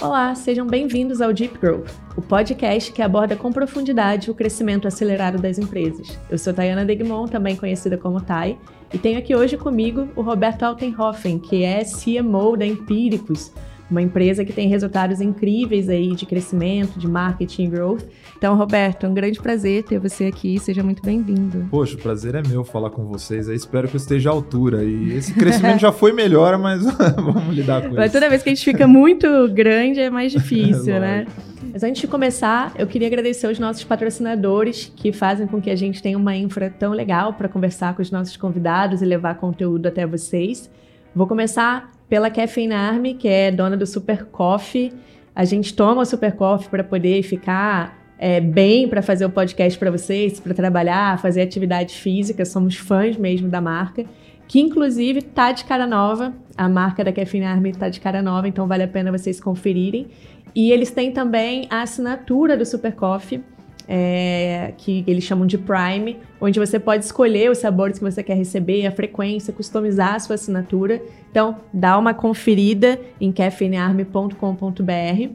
Olá, sejam bem-vindos ao Deep Growth, o podcast que aborda com profundidade o crescimento acelerado das empresas. Eu sou Tayana Degmon, também conhecida como Tai, e tenho aqui hoje comigo o Roberto Altenhofen, que é CMO da Empíricos, uma empresa que tem resultados incríveis aí de crescimento, de marketing e growth. Então, Roberto, é um grande prazer ter você aqui. Seja muito bem-vindo. Poxa, o prazer é meu falar com vocês. Eu espero que eu esteja à altura. E esse crescimento já foi melhor, mas vamos lidar com mas isso. Toda vez que a gente fica muito grande é mais difícil, é né? Mas antes de começar, eu queria agradecer aos nossos patrocinadores que fazem com que a gente tenha uma infra tão legal para conversar com os nossos convidados e levar conteúdo até vocês. Vou começar pela Caffeine Army, que é dona do Super Coffee. A gente toma o Super Coffee para poder ficar é, bem para fazer o podcast para vocês, para trabalhar, fazer atividade física. Somos fãs mesmo da marca, que inclusive tá de cara nova. A marca da Caffeine Army tá de cara nova, então vale a pena vocês conferirem. E eles têm também a assinatura do Super Coffee é, que eles chamam de Prime, onde você pode escolher os sabores que você quer receber, a frequência, customizar a sua assinatura. Então, dá uma conferida em caffeinearmy.com.br.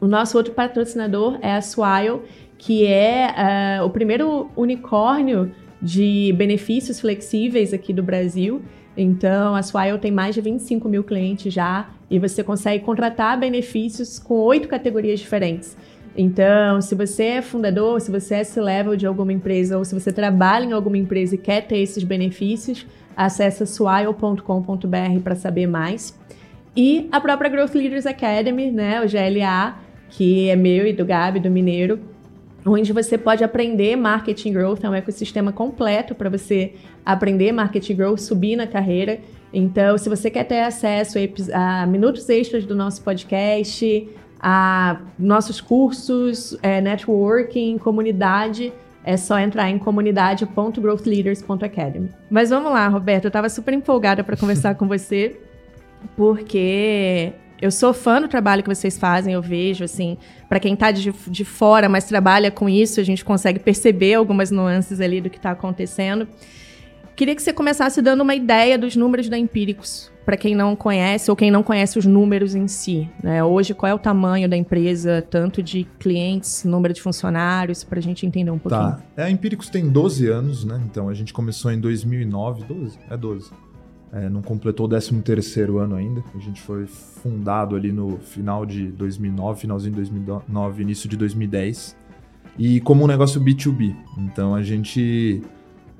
O nosso outro patrocinador é a Swile, que é uh, o primeiro unicórnio de benefícios flexíveis aqui do Brasil. Então, a Swile tem mais de 25 mil clientes já e você consegue contratar benefícios com oito categorias diferentes. Então, se você é fundador, se você é C-level de alguma empresa ou se você trabalha em alguma empresa e quer ter esses benefícios, acesse swile.com.br para saber mais. E a própria Growth Leaders Academy, né, o GLA, que é meu e do Gabi, do Mineiro, onde você pode aprender marketing growth, é um ecossistema completo para você aprender marketing growth, subir na carreira. Então, se você quer ter acesso a minutos extras do nosso podcast, a nossos cursos, é, networking, comunidade. É só entrar em comunidade.growthleaders.academy. Mas vamos lá, Roberto. Eu estava super empolgada para conversar com você, porque eu sou fã do trabalho que vocês fazem, eu vejo, assim, para quem está de, de fora, mas trabalha com isso, a gente consegue perceber algumas nuances ali do que está acontecendo. Queria que você começasse dando uma ideia dos números da Empíricos, para quem não conhece ou quem não conhece os números em si. Né? Hoje, qual é o tamanho da empresa, tanto de clientes, número de funcionários, para a gente entender um pouquinho. Tá. É, a Empíricos tem 12 anos, né? Então a gente começou em 2009, 12? É 12. É, não completou o 13 terceiro ano ainda. A gente foi fundado ali no final de 2009, finalzinho de 2009, início de 2010. E como um negócio B2B. Então a gente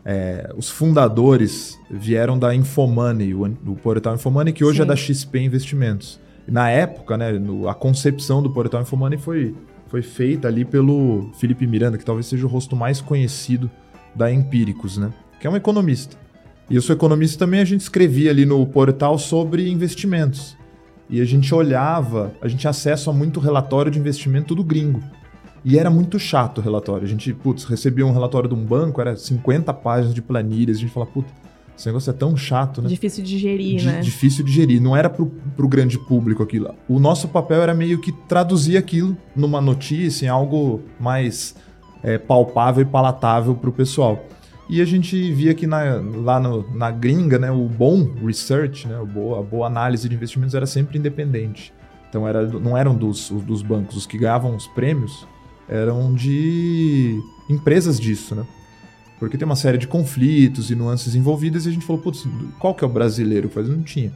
é, os fundadores vieram da Infomoney, o, o portal Infomoney, que hoje é Sim. é da XP Investimentos. Na época, né, no, a concepção do portal Infomoney foi, foi feita ali pelo Felipe Miranda, que talvez seja o rosto mais conhecido da Empíricos, né? Que é um economista. E eu sou economista também, a gente escrevia ali no portal sobre investimentos. E a gente olhava, a gente tinha acesso a muito relatório de investimento do gringo. E era muito chato o relatório. A gente, putz, recebia um relatório de um banco, era 50 páginas de planilhas. A gente falava, putz, esse negócio é tão chato, né? Difícil de gerir, né? Difícil de gerir. Não era pro, pro grande público aquilo. O nosso papel era meio que traduzir aquilo numa notícia, em algo mais é, palpável e palatável pro pessoal. E a gente via que na, lá no, na gringa, né, o bom research, né, a boa, a boa análise de investimentos era sempre independente. Então era, não eram dos, dos bancos. Os que ganhavam os prêmios eram de empresas disso, né? Porque tem uma série de conflitos e nuances envolvidas e a gente falou, putz, qual que é o brasileiro que faz? Não tinha.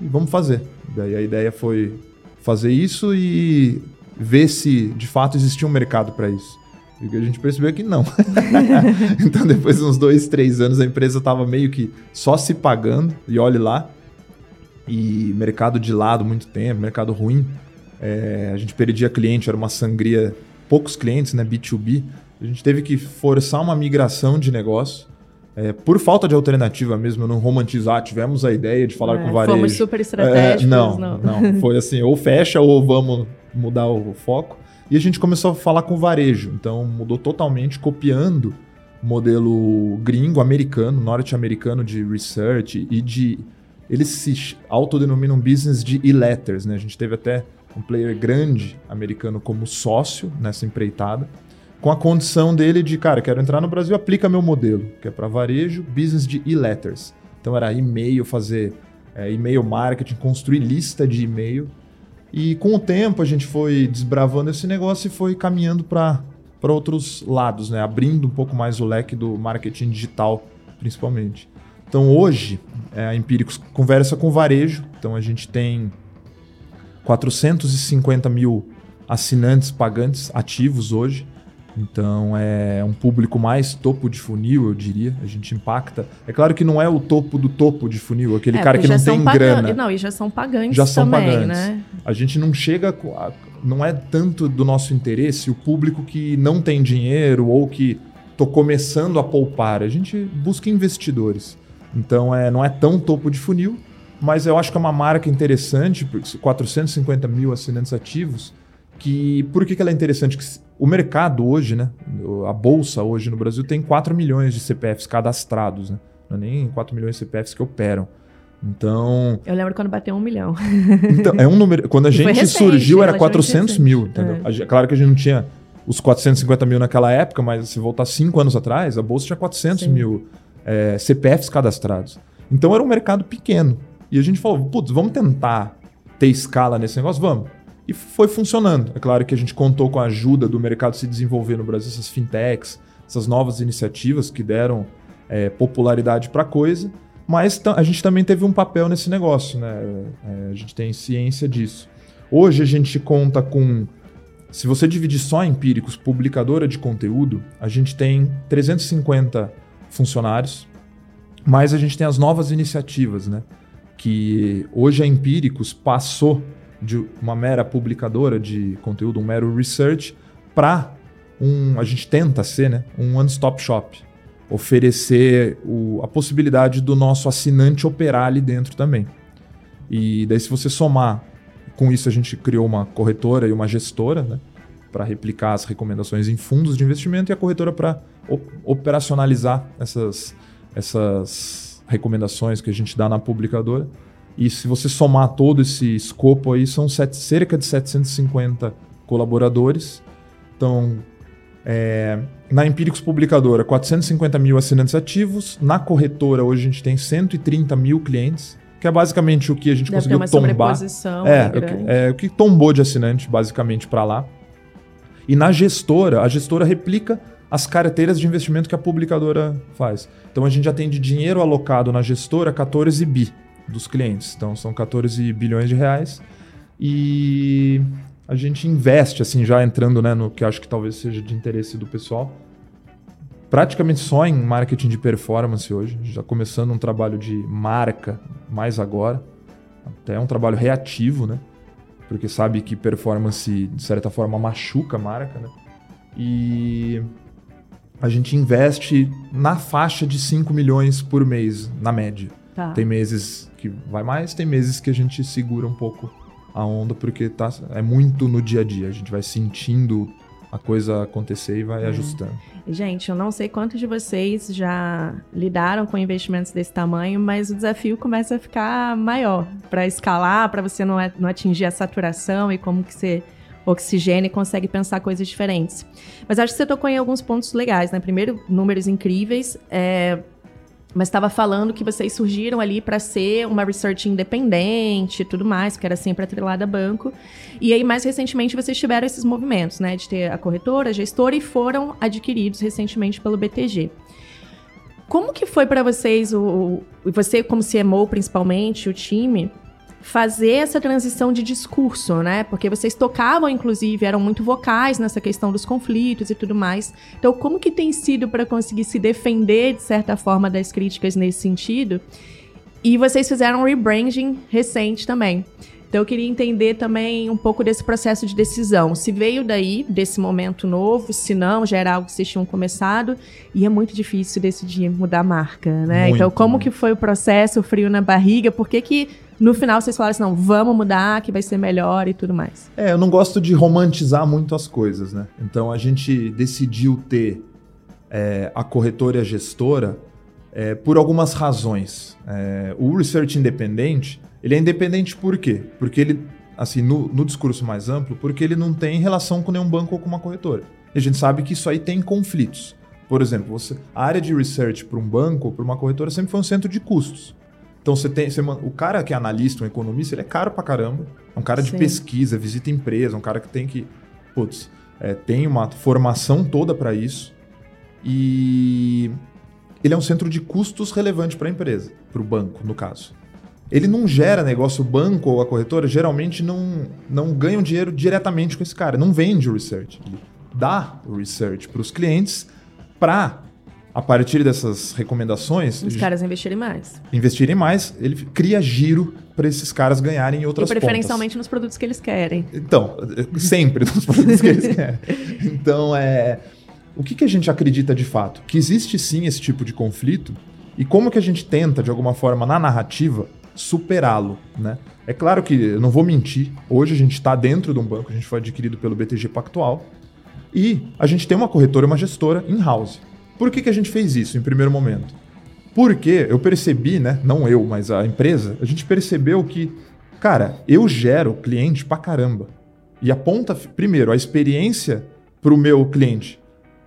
E vamos fazer. Daí a ideia foi fazer isso e ver se de fato existia um mercado para isso. E a gente percebeu que não. então, depois de uns dois, três anos, a empresa estava meio que só se pagando, e olhe lá. E mercado de lado muito tempo, mercado ruim. É, a gente perdia cliente, era uma sangria poucos clientes, né, B2B, a gente teve que forçar uma migração de negócio. É, por falta de alternativa mesmo, não romantizar, tivemos a ideia de falar é, com varejo. Fomos super estratégicos. É, não, não, não. Foi assim, ou fecha ou vamos mudar o foco. E a gente começou a falar com varejo. Então mudou totalmente, copiando o modelo gringo, americano, norte-americano de research e de... Eles se autodenominam business de e-letters, né? A gente teve até um player grande americano como sócio nessa empreitada, com a condição dele de, cara, quero entrar no Brasil, aplica meu modelo, que é para varejo, business de e-letters. Então era e-mail, fazer é, e-mail marketing, construir lista de e-mail E com o tempo a gente foi desbravando esse negócio e foi caminhando para outros lados, né? abrindo um pouco mais o leque do marketing digital, principalmente. Então hoje é, a Empíricos conversa com varejo, então a gente tem 450 mil assinantes pagantes ativos hoje. Então é um público mais topo de funil, eu diria. A gente impacta. É claro que não é o topo do topo de funil, aquele é, cara que não tem grana. Não, e já são pagantes já são também, pagantes. né? A gente não chega. A, não é tanto do nosso interesse o público que não tem dinheiro ou que tô começando a poupar. A gente busca investidores. Então é, não é tão topo de funil, mas eu acho que é uma marca interessante, 450 mil assinantes ativos. Que, por que, que ela é interessante? O mercado hoje, né? A bolsa hoje no Brasil tem 4 milhões de CPFs cadastrados, né? Não é nem 4 milhões de CPFs que operam. Então. Eu lembro quando bateu um milhão. Então, é um número. Quando a gente recente, surgiu, era 400 mil. Entendeu? É. Claro que a gente não tinha os 450 mil naquela época, mas se voltar cinco anos atrás, a bolsa tinha 400 Sim. mil é, CPFs cadastrados. Então era um mercado pequeno. E a gente falou, putz, vamos tentar ter escala nesse negócio? Vamos. E foi funcionando. É claro que a gente contou com a ajuda do mercado se desenvolver no Brasil, essas fintechs, essas novas iniciativas que deram é, popularidade para a coisa, mas a gente também teve um papel nesse negócio, né? É, a gente tem ciência disso. Hoje a gente conta com, se você dividir só empíricos, publicadora de conteúdo, a gente tem 350 funcionários, mas a gente tem as novas iniciativas, né? Que hoje a Empíricos passou de uma mera publicadora de conteúdo, um mero research, para um, a gente tenta ser, né, um one-stop shop, oferecer o, a possibilidade do nosso assinante operar ali dentro também. E daí se você somar, com isso a gente criou uma corretora e uma gestora, né, para replicar as recomendações em fundos de investimento e a corretora para operacionalizar essas, essas recomendações que a gente dá na publicadora. E se você somar todo esse escopo aí, são sete, cerca de 750 colaboradores. Então, é, na Empíricos Publicadora, 450 mil assinantes ativos. Na corretora, hoje a gente tem 130 mil clientes, que é basicamente o que a gente Deve conseguiu tombar. É, é, é, o que tombou de assinante, basicamente, para lá. E na gestora, a gestora replica as carteiras de investimento que a publicadora faz. Então a gente já tem de dinheiro alocado na gestora 14 bi dos clientes. Então são 14 bilhões de reais. E a gente investe, assim, já entrando né, no que acho que talvez seja de interesse do pessoal, praticamente só em marketing de performance hoje. Já começando um trabalho de marca mais agora. Até um trabalho reativo, né? Porque sabe que performance, de certa forma, machuca a marca, né? E a gente investe na faixa de 5 milhões por mês, na média. Tá. Tem meses que vai mais, tem meses que a gente segura um pouco a onda, porque tá, é muito no dia a dia. A gente vai sentindo a coisa acontecer e vai é. ajustando. Gente, eu não sei quantos de vocês já lidaram com investimentos desse tamanho, mas o desafio começa a ficar maior para escalar, para você não, não atingir a saturação e como que você oxigênio e consegue pensar coisas diferentes. Mas acho que você tocou em alguns pontos legais, né? Primeiro, números incríveis. É, mas estava falando que vocês surgiram ali para ser uma research independente e tudo mais, que era sempre atrelada a banco. E aí, mais recentemente, vocês tiveram esses movimentos, né? De ter a corretora, a gestora e foram adquiridos recentemente pelo BTG. Como que foi para vocês, o, o, você como CMO principalmente, o time, fazer essa transição de discurso, né? Porque vocês tocavam, inclusive, eram muito vocais nessa questão dos conflitos e tudo mais. Então, como que tem sido para conseguir se defender, de certa forma, das críticas nesse sentido? E vocês fizeram um rebranding recente também. Então, eu queria entender também um pouco desse processo de decisão. Se veio daí, desse momento novo, se não, já era algo que vocês tinham começado. E é muito difícil decidir mudar a marca, né? Muito, então, como que foi o processo, o frio na barriga? Por que que no final vocês falaram assim, não, vamos mudar, que vai ser melhor e tudo mais. É, eu não gosto de romantizar muito as coisas, né? Então a gente decidiu ter é, a corretora e a gestora é, por algumas razões. É, o research independente, ele é independente por quê? Porque ele, assim, no, no discurso mais amplo, porque ele não tem relação com nenhum banco ou com uma corretora. E a gente sabe que isso aí tem conflitos. Por exemplo, você, a área de research para um banco ou para uma corretora sempre foi um centro de custos. Então você tem. Você, o cara que é analista, um economista, ele é caro pra caramba. É um cara de Sim. pesquisa, visita empresa, um cara que tem que. Putz, é, tem uma formação toda para isso. E ele é um centro de custos relevante para a empresa, para o banco, no caso. Ele não gera negócio, o banco ou a corretora geralmente não, não ganham dinheiro diretamente com esse cara, não vende o research. Ele dá o research para os clientes para a partir dessas recomendações. Os caras investirem mais. Investirem mais, ele cria giro para esses caras ganharem em outras E preferencialmente pontas. nos produtos que eles querem. Então, sempre nos produtos que eles querem. Então, é. O que, que a gente acredita de fato? Que existe sim esse tipo de conflito e como que a gente tenta, de alguma forma, na narrativa, superá-lo, né? É claro que, eu não vou mentir, hoje a gente está dentro de um banco, a gente foi adquirido pelo BTG Pactual, e a gente tem uma corretora e uma gestora in-house. Por que, que a gente fez isso em primeiro momento? Porque eu percebi, né? Não eu, mas a empresa, a gente percebeu que, cara, eu gero cliente pra caramba. E aponta, primeiro, a experiência pro meu cliente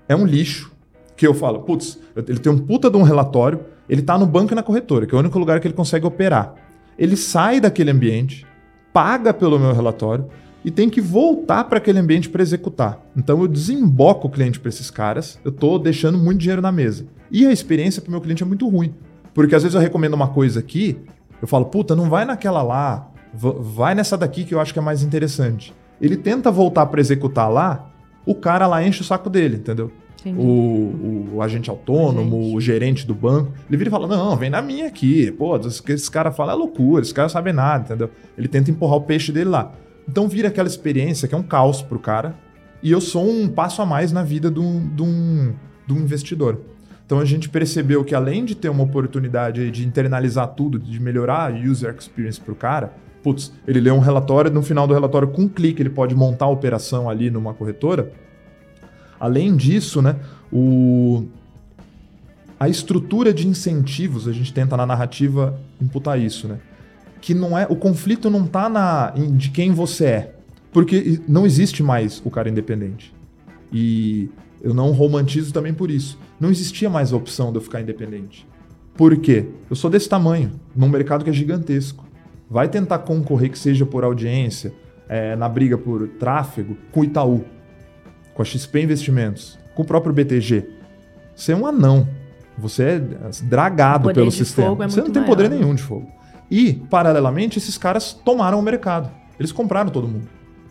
é um lixo. Que eu falo, putz, ele tem um puta de um relatório, ele tá no banco e na corretora, que é o único lugar que ele consegue operar. Ele sai daquele ambiente, paga pelo meu relatório, e tem que voltar para aquele ambiente para executar. Então eu desemboco o cliente para esses caras, eu estou deixando muito dinheiro na mesa. E a experiência para o meu cliente é muito ruim. Porque às vezes eu recomendo uma coisa aqui, eu falo, puta, não vai naquela lá, vai nessa daqui que eu acho que é mais interessante. Ele tenta voltar para executar lá, o cara lá enche o saco dele, entendeu? O, o, agente autônomo, agente. o gerente do banco, ele vira e fala: Não, vem na minha aqui. Pô, que esse cara fala é loucura, esse cara não sabe nada, entendeu? Ele tenta empurrar o peixe dele lá. Então vira aquela experiência que é um caos pro cara. E eu sou um passo a mais na vida de um, de um, de um investidor. Então a gente percebeu que além de ter uma oportunidade de internalizar tudo, de melhorar a user experience pro cara, putz, ele lê um relatório, no final do relatório, com um clique, ele pode montar a operação ali numa corretora. Além disso, né, o, a estrutura de incentivos, a gente tenta na narrativa imputar isso, né? Que não é. O conflito não tá na, em, de quem você é. Porque não existe mais o cara independente. E eu não romantizo também por isso. Não existia mais a opção de eu ficar independente. Por quê? Eu sou desse tamanho, num mercado que é gigantesco. Vai tentar concorrer que seja por audiência, é, na briga por tráfego, com o Itaú, com a XP Investimentos, com o próprio BTG. Você é um anão. Você é dragado pelo sistema. É você não tem maior. poder nenhum de fogo. E, paralelamente, esses caras tomaram o mercado. Eles compraram todo mundo.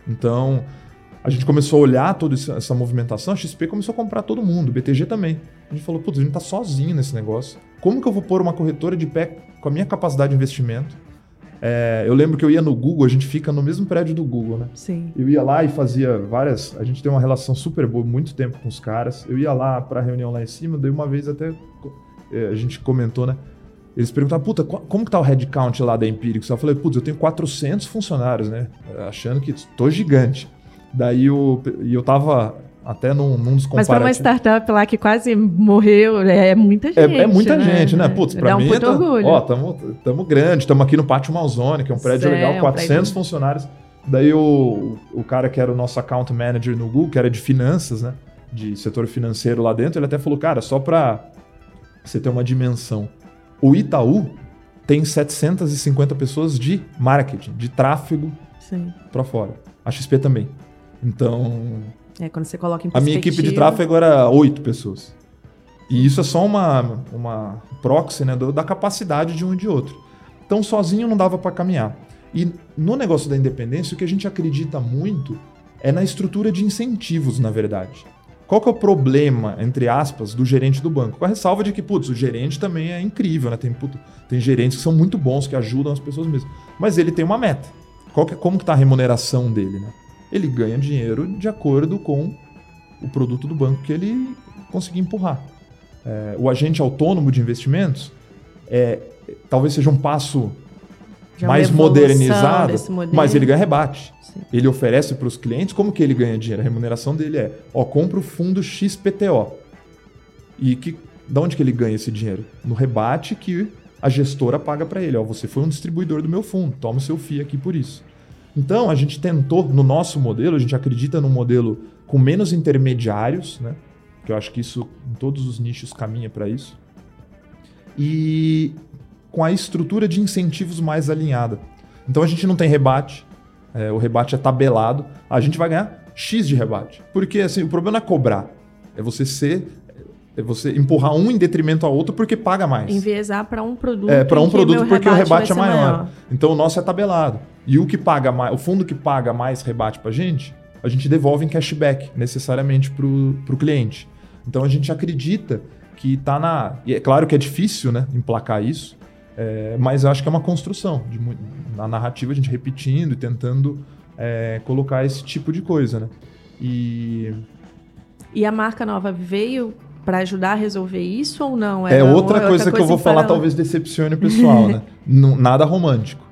Então, a gente começou a olhar toda essa movimentação, a XP começou a comprar todo mundo, BTG também. A gente falou, putz, a gente tá sozinho nesse negócio. Como que eu vou pôr uma corretora de pé com a minha capacidade de investimento? É, eu lembro que eu ia no Google, a gente fica no mesmo prédio do Google, né? Sim. Eu ia lá e fazia várias. A gente tem uma relação super boa, muito tempo com os caras. Eu ia lá para reunião lá em cima, daí uma vez até é, a gente comentou, né? Eles perguntaram, puta, como que tá o headcount lá da Empíricos? Eu falei, putz, eu tenho 400 funcionários, né? Achando que tô gigante. Daí eu, eu tava até num, num dos comparativos. Mas para uma startup lá que quase morreu, é, é muita gente. É, é muita né? gente, né? Putz, pra Dá mim. Um puto tá, orgulho. Ó, tamo, tamo grande, tamo aqui no Pátio Malzone, que é um prédio legal, 400 prédio. funcionários. Daí o, o cara que era o nosso account manager no Google, que era de finanças, né? De setor financeiro lá dentro, ele até falou, cara, só pra você ter uma dimensão. O Itaú tem 750 pessoas de marketing, de tráfego para fora. A XP também. Então. É, quando você coloca em A minha equipe de tráfego era oito pessoas. E isso é só uma, uma proxy né, da capacidade de um e de outro. Então, sozinho não dava para caminhar. E no negócio da independência, o que a gente acredita muito é na estrutura de incentivos, na verdade. Qual que é o problema, entre aspas, do gerente do banco? Com a ressalva de que, putz, o gerente também é incrível, né? Tem, putz, tem gerentes que são muito bons, que ajudam as pessoas mesmo. Mas ele tem uma meta. Qual que, como que tá a remuneração dele, né? Ele ganha dinheiro de acordo com o produto do banco que ele conseguir empurrar. É, o agente autônomo de investimentos é, talvez seja um passo Já mais modernizado, mas ele ganha rebate. Sim. Ele oferece para os clientes, como que ele ganha dinheiro? A remuneração dele é, ó, compra o fundo XPTO. E que, da onde que ele ganha esse dinheiro? No rebate que a gestora paga para ele. Ó, você foi um distribuidor do meu fundo, toma o seu FII aqui por isso. Então, a gente tentou, no nosso modelo, a gente acredita num modelo com menos intermediários, né? Que eu acho que isso, em todos os nichos, caminha para isso. E com a estrutura de incentivos mais alinhada. Então a gente não tem rebate, é, o rebate é tabelado, a gente vai ganhar X de rebate. Porque assim, o problema não é cobrar, é você ser é você empurrar um em detrimento ao outro porque paga mais. Enviesar para um produto. É, para um produto porque o rebate é maior. maior. Então o nosso é tabelado. E o que paga mais, o fundo que paga mais rebate para a gente, a gente devolve em cashback necessariamente para o cliente. Então a gente acredita que está na. E é claro que é difícil né, emplacar isso, é, mas eu acho que é uma construção. De, na narrativa, a gente repetindo e tentando é, colocar esse tipo de coisa. Né? E. E a marca nova veio para ajudar a resolver isso ou não? é outra coisa outra que eu vou falar, talvez decepcione o pessoal, né? nada romântico.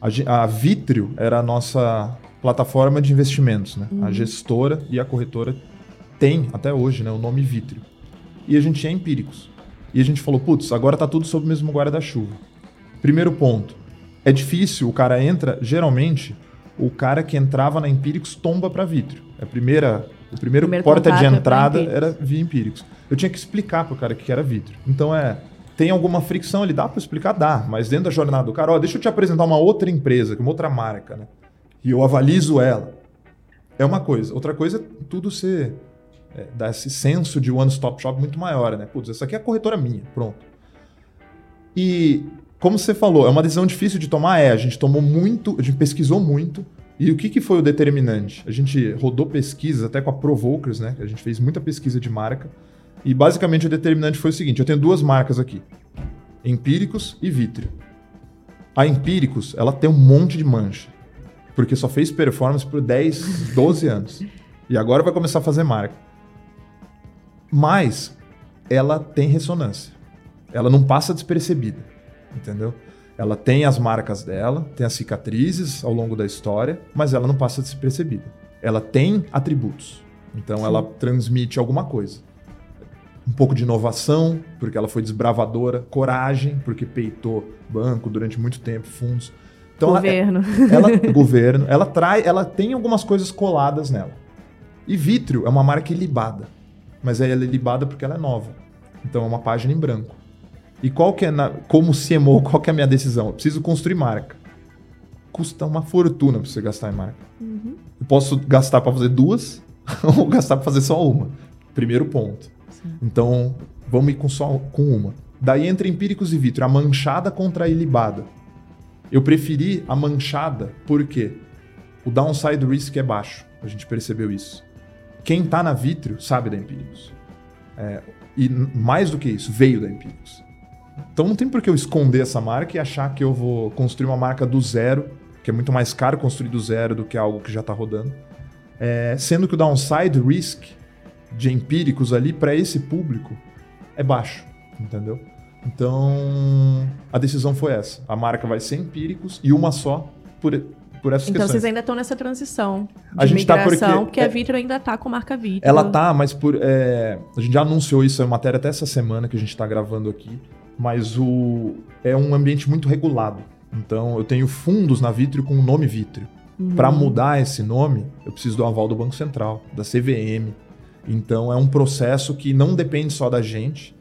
A, a Vitrio era a nossa plataforma de investimentos, né? Uhum. A gestora e a corretora tem até hoje, né, o nome Vitrio. E a gente tinha empíricos. E a gente falou, putz, agora tá tudo sob o mesmo guarda-chuva. Primeiro ponto, é difícil, o cara entra, geralmente, o cara que entrava na Empíricos tomba para Vitrio. A primeira, o primeiro, primeiro porta de é entrada era via Empíricos eu tinha que explicar pro cara o que era vidro. Então é. Tem alguma fricção ali? Dá para explicar? Dá. Mas dentro da jornada do cara, ó, deixa eu te apresentar uma outra empresa, uma outra marca, né? E eu avalizo ela. É uma coisa. Outra coisa é tudo ser. É, dar esse senso de one-stop shop muito maior, né? Putz, essa aqui é a corretora minha. Pronto. E, como você falou, é uma decisão difícil de tomar? É. A gente tomou muito, a gente pesquisou muito. E o que, que foi o determinante? A gente rodou pesquisas até com a Provokers, né? A gente fez muita pesquisa de marca. E basicamente o determinante foi o seguinte: eu tenho duas marcas aqui: Empíricos e Vitrio. A Empíricos, ela tem um monte de mancha, porque só fez performance por 10, 12 anos. E agora vai começar a fazer marca. Mas ela tem ressonância. Ela não passa despercebida, entendeu? Ela tem as marcas dela, tem as cicatrizes ao longo da história, mas ela não passa despercebida. Ela tem atributos. Então Sim. ela transmite alguma coisa um pouco de inovação, porque ela foi desbravadora, coragem, porque peitou banco durante muito tempo, fundos. Então, governo. Ela, ela governo, ela trai, ela tem algumas coisas coladas nela. E Vitrio é uma marca ilibada, mas ela é ilibada porque ela é nova. Então é uma página em branco. E qual que é na, como CMO, qual que é a minha decisão? Eu preciso construir marca. Custa uma fortuna para você gastar em marca. Uhum. Eu posso gastar para fazer duas ou gastar para fazer só uma. Primeiro ponto. Então, vamos ir com só com uma. Daí entre empíricos e vitro, a manchada contra a ilibada. Eu preferi a manchada porque o downside risk é baixo. A gente percebeu isso. Quem está na vitro sabe da empíricos. É, e mais do que isso, veio da empíricos. Então não tem por que eu esconder essa marca e achar que eu vou construir uma marca do zero, que é muito mais caro construir do zero do que algo que já está rodando. É, sendo que o downside risk de empíricos ali para esse público é baixo, entendeu? Então, a decisão foi essa. A marca vai ser empíricos e uma só por, por essas então, questões. vocês ainda estão nessa transição de a gente migração, tá porque, porque a é Vitro ainda está com a marca Vitro. Ela tá, mas por, é, a gente já anunciou isso, é matéria até essa semana que a gente está gravando aqui, mas o, é um ambiente muito regulado. Então, eu tenho fundos na Vitro com o nome Vitro. Uhum. Para mudar esse nome, eu preciso do aval do Banco Central, da CVM, então é um processo que não depende só da gente.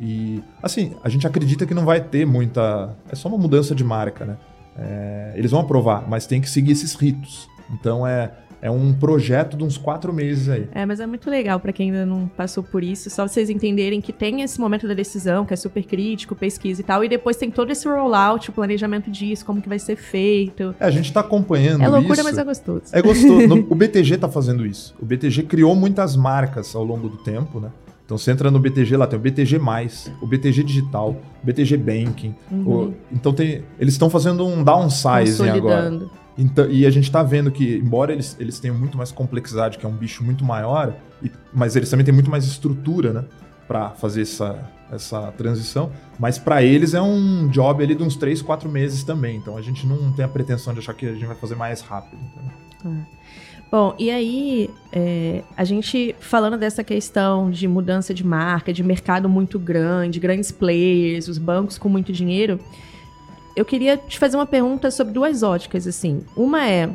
E assim, a gente acredita que não vai ter muita. É só uma mudança de marca, né? É, eles vão aprovar, mas tem que seguir esses ritos. Então é, é um projeto de uns quatro meses aí. É, mas é muito legal para quem ainda não passou por isso, só vocês entenderem que tem esse momento da decisão, que é super crítico, pesquisa e tal, e depois tem todo esse rollout, o planejamento disso, como que vai ser feito. É, a gente tá acompanhando É loucura, isso. mas é gostoso. É gostoso. o BTG tá fazendo isso. O BTG criou muitas marcas ao longo do tempo, né? Então você entra no BTG lá, tem o BTG, o BTG Digital, o BTG Banking. Uhum. O, então tem, eles estão fazendo um downsizing agora. Então, e a gente está vendo que, embora eles, eles tenham muito mais complexidade, que é um bicho muito maior, e, mas eles também têm muito mais estrutura, né? Para fazer essa, essa transição. Mas para eles é um job ali de uns 3, 4 meses também. Então a gente não tem a pretensão de achar que a gente vai fazer mais rápido. Então. Bom, e aí, é, a gente falando dessa questão de mudança de marca, de mercado muito grande, grandes players, os bancos com muito dinheiro, eu queria te fazer uma pergunta sobre duas óticas, assim. Uma é,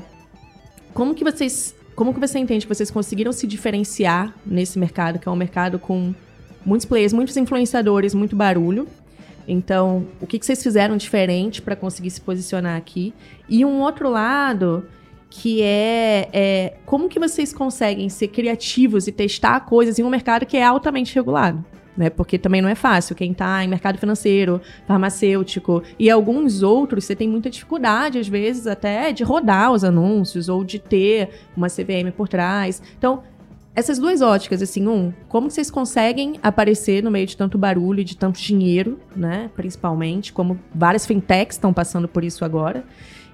como que vocês, como que você entende que vocês conseguiram se diferenciar nesse mercado, que é um mercado com muitos players, muitos influenciadores, muito barulho? Então, o que, que vocês fizeram diferente para conseguir se posicionar aqui? E um outro lado que é, é, como que vocês conseguem ser criativos e testar coisas em um mercado que é altamente regulado. Né? Porque também não é fácil. Quem está em mercado financeiro, farmacêutico e alguns outros, você tem muita dificuldade, às vezes, até de rodar os anúncios ou de ter uma CVM por trás. Então, essas duas óticas, assim, um, como vocês conseguem aparecer no meio de tanto barulho e de tanto dinheiro, né? Principalmente, como várias fintechs estão passando por isso agora.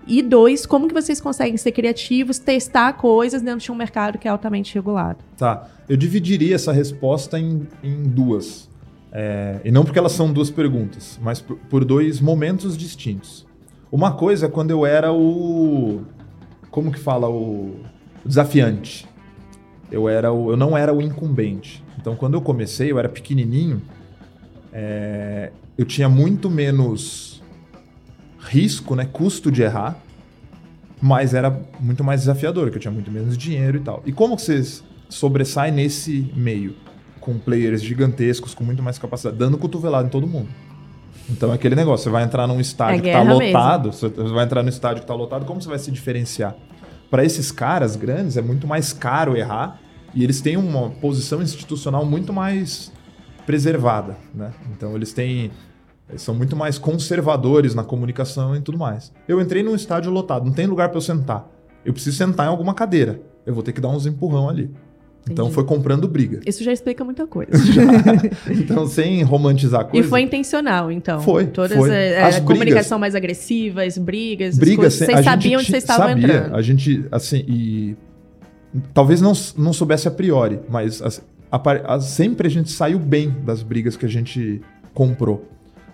E dois, como que vocês conseguem ser criativos, testar coisas dentro de um mercado que é altamente regulado? Tá. Eu dividiria essa resposta em, em duas. É, e não porque elas são duas perguntas, mas por, por dois momentos distintos. Uma coisa é quando eu era o. Como que fala? O, o desafiante. Eu, era o, eu não era o incumbente. Então, quando eu comecei, eu era pequenininho, é, eu tinha muito menos risco, né, custo de errar, mas era muito mais desafiador, porque eu tinha muito menos dinheiro e tal. E como vocês sobressaem nesse meio? Com players gigantescos, com muito mais capacidade, dando cotovelado em todo mundo. Então é aquele negócio, você vai entrar num estádio é que está lotado, mesmo. você vai entrar no estádio que está lotado, como você vai se diferenciar? Para esses caras grandes é muito mais caro errar e eles têm uma posição institucional muito mais preservada, né? Então eles têm eles são muito mais conservadores na comunicação e tudo mais. Eu entrei num estádio lotado, não tem lugar para eu sentar. Eu preciso sentar em alguma cadeira. Eu vou ter que dar uns empurrão ali. Então Entendi. foi comprando briga. Isso já explica muita coisa. então, sem romantizar a coisa. E foi intencional, então. Foi. Todas foi. A, a comunicação mais agressiva, as brigas. Brigas, vocês sabiam onde vocês estavam sabia, entrando. A gente, assim, e. Talvez não, não soubesse a priori, mas assim, a, a, sempre a gente saiu bem das brigas que a gente comprou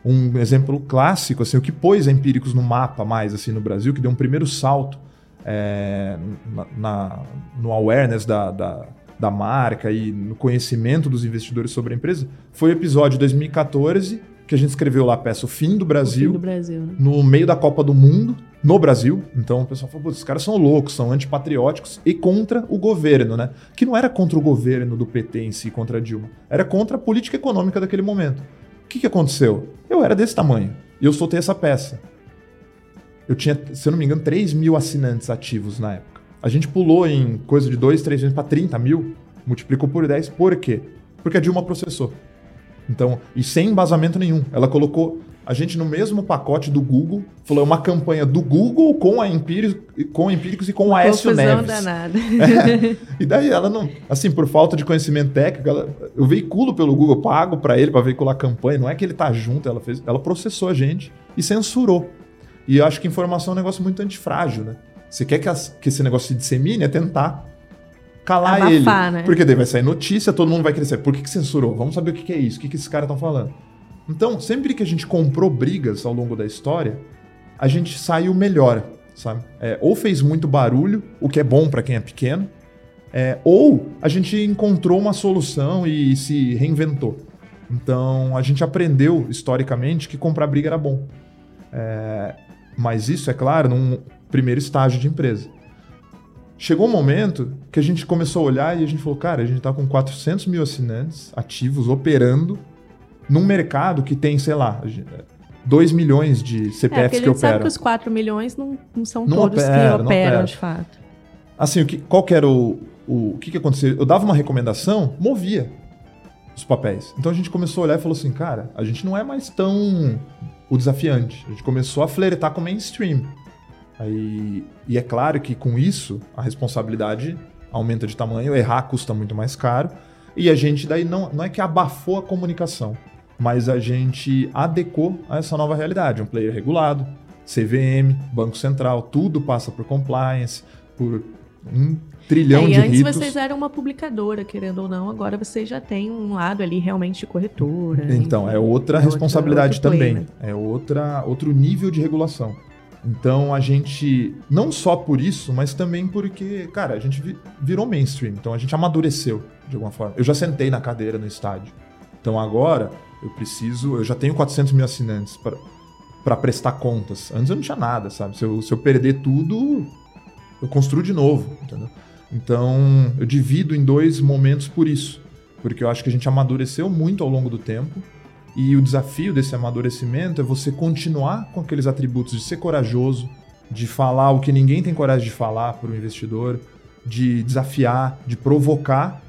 um exemplo clássico, assim, o que pôs a Empíricos no mapa mais assim no Brasil, que deu um primeiro salto é, na, na, no awareness da, da, da, marca e no conhecimento dos investidores sobre a empresa, foi o episódio 2014, que a gente escreveu lá a peça O Fim do Brasil, do Brasil né? no meio da Copa do Mundo, no Brasil. Então o pessoal falou, esses caras são loucos, são antipatrióticos e contra o governo, né? Que não era contra o governo do PT em si, contra a Dilma, era contra a política econômica daquele momento. O que, que aconteceu? Eu era desse tamanho e eu soltei essa peça. Eu tinha, se eu não me engano, 3 mil assinantes ativos na época. A gente pulou em coisa de 2, 3 meses para 30 mil, multiplicou por 10. Por quê? Porque a Dilma processou. Então, e sem embasamento nenhum. Ela colocou a gente no mesmo pacote do Google, falou é uma campanha do Google com a Empíricos, com a Empíricos e com o Aécio Neves. danada. É, e daí ela não, assim, por falta de conhecimento técnico, ela, eu veiculo pelo Google, pago para ele para veicular a campanha, não é que ele tá junto, ela fez, ela processou a gente e censurou. E eu acho que informação é um negócio muito antifrágil, né? Você quer que, as, que esse negócio se dissemine, é tentar calar Abafar, ele. Né? Porque daí vai sair notícia, todo mundo vai crescer. Por que, que censurou? Vamos saber o que, que é isso, o que, que esses caras estão falando. Então, sempre que a gente comprou brigas ao longo da história, a gente saiu melhor, sabe? É, ou fez muito barulho, o que é bom para quem é pequeno, é, ou a gente encontrou uma solução e se reinventou. Então, a gente aprendeu historicamente que comprar briga era bom. É, mas isso, é claro, num primeiro estágio de empresa. Chegou um momento que a gente começou a olhar e a gente falou, cara, a gente está com 400 mil assinantes ativos, operando, num mercado que tem, sei lá, 2 milhões de CPFs é, que operam. sabe que os 4 milhões não, não são não todos opera, que operam de fato. Assim, o que, qual que era o, o, o que, que aconteceu? Eu dava uma recomendação, movia os papéis. Então a gente começou a olhar e falou assim, cara, a gente não é mais tão o desafiante. A gente começou a flertar com o mainstream. Aí, e é claro que com isso a responsabilidade aumenta de tamanho, errar custa muito mais caro. E a gente daí não, não é que abafou a comunicação, mas a gente adequou a essa nova realidade. Um player regulado, CVM, Banco Central, tudo passa por compliance, por um trilhão é, de antes ritos. vocês eram uma publicadora, querendo ou não, agora vocês já têm um lado ali realmente de corretora. Então, é outra é responsabilidade outra, também. Play, né? É outra, outro nível de regulação. Então a gente, não só por isso, mas também porque, cara, a gente virou mainstream, então a gente amadureceu de alguma forma. Eu já sentei na cadeira no estádio. Então agora eu preciso, eu já tenho 400 mil assinantes para prestar contas. Antes eu não tinha nada, sabe? Se eu, se eu perder tudo, eu construo de novo, entendeu? Então eu divido em dois momentos por isso. Porque eu acho que a gente amadureceu muito ao longo do tempo E o desafio desse amadurecimento é você continuar com aqueles atributos de ser corajoso, de falar o que ninguém tem coragem de falar para o investidor, de desafiar, de provocar,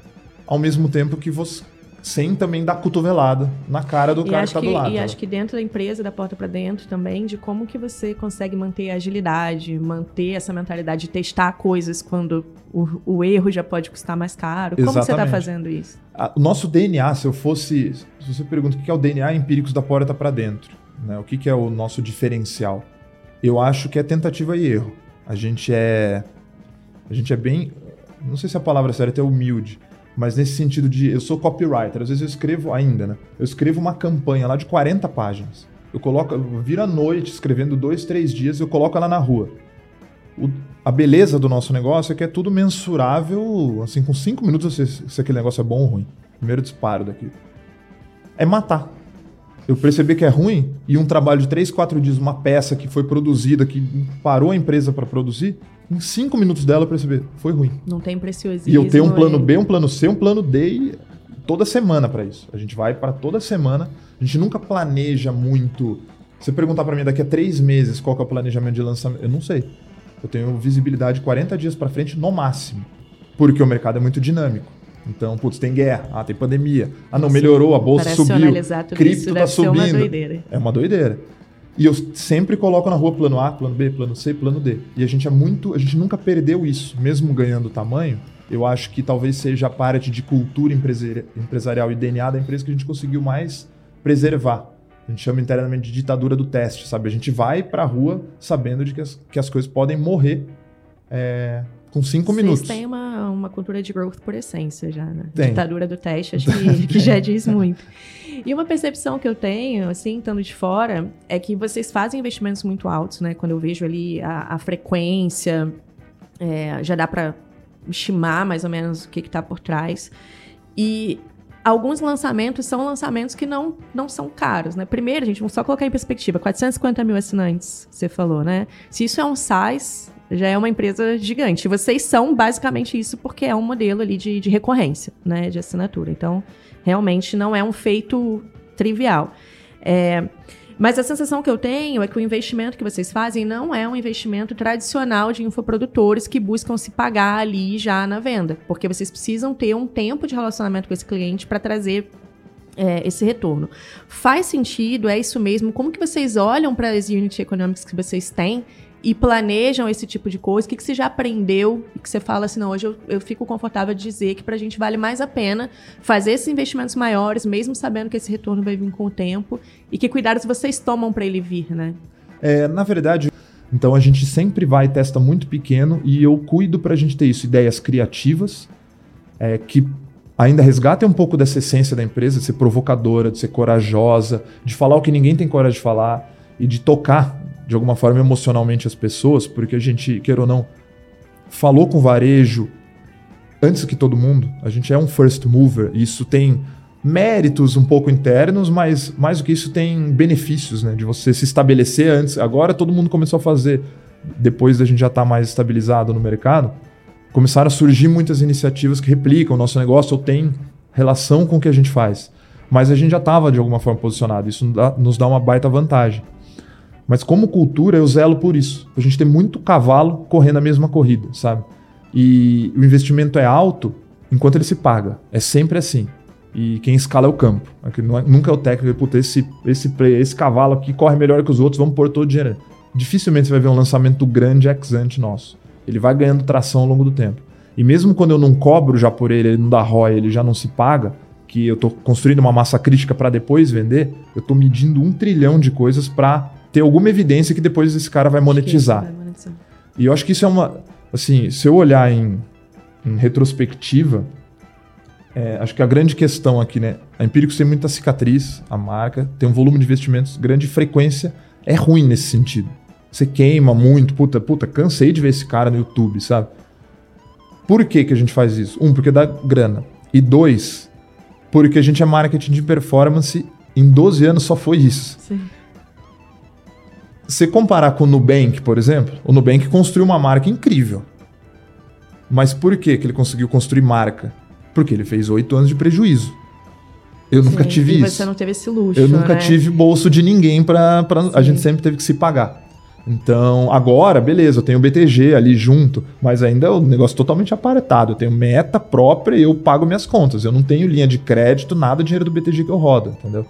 ao mesmo tempo que você sem também dar cotovelada na cara do e cara que está do lado. E acho que dentro da empresa, da porta para dentro também, de como que você consegue manter a agilidade, manter essa mentalidade de testar coisas quando o, o erro já pode custar mais caro. Como você está fazendo isso? o nosso DNA, se eu fosse... Se você pergunta o que é o DNA empíricos da porta para dentro, né? o que, que é o nosso diferencial? Eu acho que é tentativa e erro. A gente é... A gente é bem... Não sei se a palavra certa é humilde, mas nesse sentido de eu sou copywriter, às vezes eu escrevo ainda, né? Eu escrevo uma campanha lá de 40 páginas. Eu coloco, eu viro à noite escrevendo dois, três dias, eu coloco ela na rua. O, a beleza do nosso negócio é que é tudo mensurável, assim, com cinco minutos se, se aquele negócio é bom ou ruim. Primeiro disparo daqui. É matar. Eu percebi que é ruim e um trabalho de três, quatro dias, uma peça que foi produzida, que parou a empresa para produzir, em cinco minutos dela eu percebi, foi ruim. Não tem preciosismo. E eu tenho um plano B, um plano C, um plano D e toda semana para isso. A gente vai para toda semana. A gente nunca planeja muito. Você perguntar para mim daqui a três meses qual é o planejamento de lançamento, eu não sei. Eu tenho visibilidade 40 dias para frente no máximo, porque o mercado é muito dinâmico. Então, putz, tem guerra, ah, tem pandemia, ah, não melhorou, a bolsa subiu, cripto tá subindo. Uma doideira. É uma doideira. E eu sempre coloco na rua plano A, plano B, plano C, plano D. E a gente é muito, a gente nunca perdeu isso, mesmo ganhando tamanho. Eu acho que talvez seja a parte de cultura empresarial e DNA da empresa que a gente conseguiu mais preservar. A gente chama internamente de ditadura do teste, sabe? A gente vai para a rua sabendo de que as, que as coisas podem morrer é, com cinco Vocês minutos. Vocês têm uma, uma cultura de growth por essência já, né? Tem. Ditadura do teste, acho que, que já diz muito. E uma percepção que eu tenho, assim, estando de fora, é que vocês fazem investimentos muito altos, né? Quando eu vejo ali a, a frequência, é, já dá para estimar mais ou menos o que está por trás. E alguns lançamentos são lançamentos que não, não são caros, né? Primeiro, gente, vamos só colocar em perspectiva, 450 mil assinantes, você falou, né? Se isso é um size, já é uma empresa gigante. Vocês são basicamente isso porque é um modelo ali de, de recorrência, né? De assinatura. Então, realmente não é um feito trivial. É, mas a sensação que eu tenho é que o investimento que vocês fazem não é um investimento tradicional de infoprodutores que buscam se pagar ali já na venda, porque vocês precisam ter um tempo de relacionamento com esse cliente para trazer é, esse retorno. Faz sentido? É isso mesmo? Como que vocês olham para as unit economics que vocês têm e planejam esse tipo de coisa? O que, que você já aprendeu e que você fala assim, não, hoje eu, eu fico confortável de dizer que para a gente vale mais a pena fazer esses investimentos maiores, mesmo sabendo que esse retorno vai vir com o tempo e que cuidados vocês tomam para ele vir, né? É, na verdade, então a gente sempre vai testa muito pequeno e eu cuido para a gente ter isso, ideias criativas é, que ainda resgatem um pouco dessa essência da empresa, de ser provocadora, de ser corajosa, de falar o que ninguém tem coragem de falar e de tocar de alguma forma emocionalmente as pessoas, porque a gente, queira ou não, falou com varejo antes que todo mundo. A gente é um first mover e isso tem méritos um pouco internos, mas mais do que isso tem benefícios, né? De você se estabelecer antes. Agora todo mundo começou a fazer, depois da gente já estar tá mais estabilizado no mercado, começaram a surgir muitas iniciativas que replicam o nosso negócio ou têm relação com o que a gente faz. Mas a gente já estava de alguma forma posicionado. Isso nos dá uma baita vantagem. Mas como cultura, eu zelo por isso. A gente tem muito cavalo correndo a mesma corrida, sabe? E o investimento é alto enquanto ele se paga. É sempre assim. E quem escala é o campo. É, nunca é o técnico, puta, esse, esse, esse cavalo aqui corre melhor que os outros, vamos pôr todo o dinheiro. Dificilmente você vai ver um lançamento grande ex-ante nosso. Ele vai ganhando tração ao longo do tempo. E mesmo quando eu não cobro já por ele, ele não dá ROI, ele já não se paga, que eu estou construindo uma massa crítica para depois vender, eu estou medindo um trilhão de coisas para ter alguma evidência que depois esse cara vai monetizar. vai monetizar. E eu acho que isso é uma. Assim, se eu olhar em, em retrospectiva, é, acho que a grande questão aqui, né? A Empíricos tem muita cicatriz, a marca, tem um volume de investimentos, grande frequência, é ruim nesse sentido. Você queima muito, puta, puta, cansei de ver esse cara no YouTube, sabe? Por que, que a gente faz isso? Um, porque dá grana. E dois, porque a gente é marketing de performance, em 12 anos só foi isso. Sim. Se comparar com o Nubank, por exemplo, o Nubank construiu uma marca incrível. Mas por que, que ele conseguiu construir marca? Porque ele fez oito anos de prejuízo. Eu nunca Sim, tive e isso. você não teve esse luxo, Eu nunca né? tive bolso de ninguém pra a gente sempre teve que se pagar. Então, agora, beleza, eu tenho o BTG ali junto, mas ainda é um negócio totalmente aparetado. Eu tenho meta própria e eu pago minhas contas. Eu não tenho linha de crédito, nada dinheiro do BTG que eu rodo, entendeu?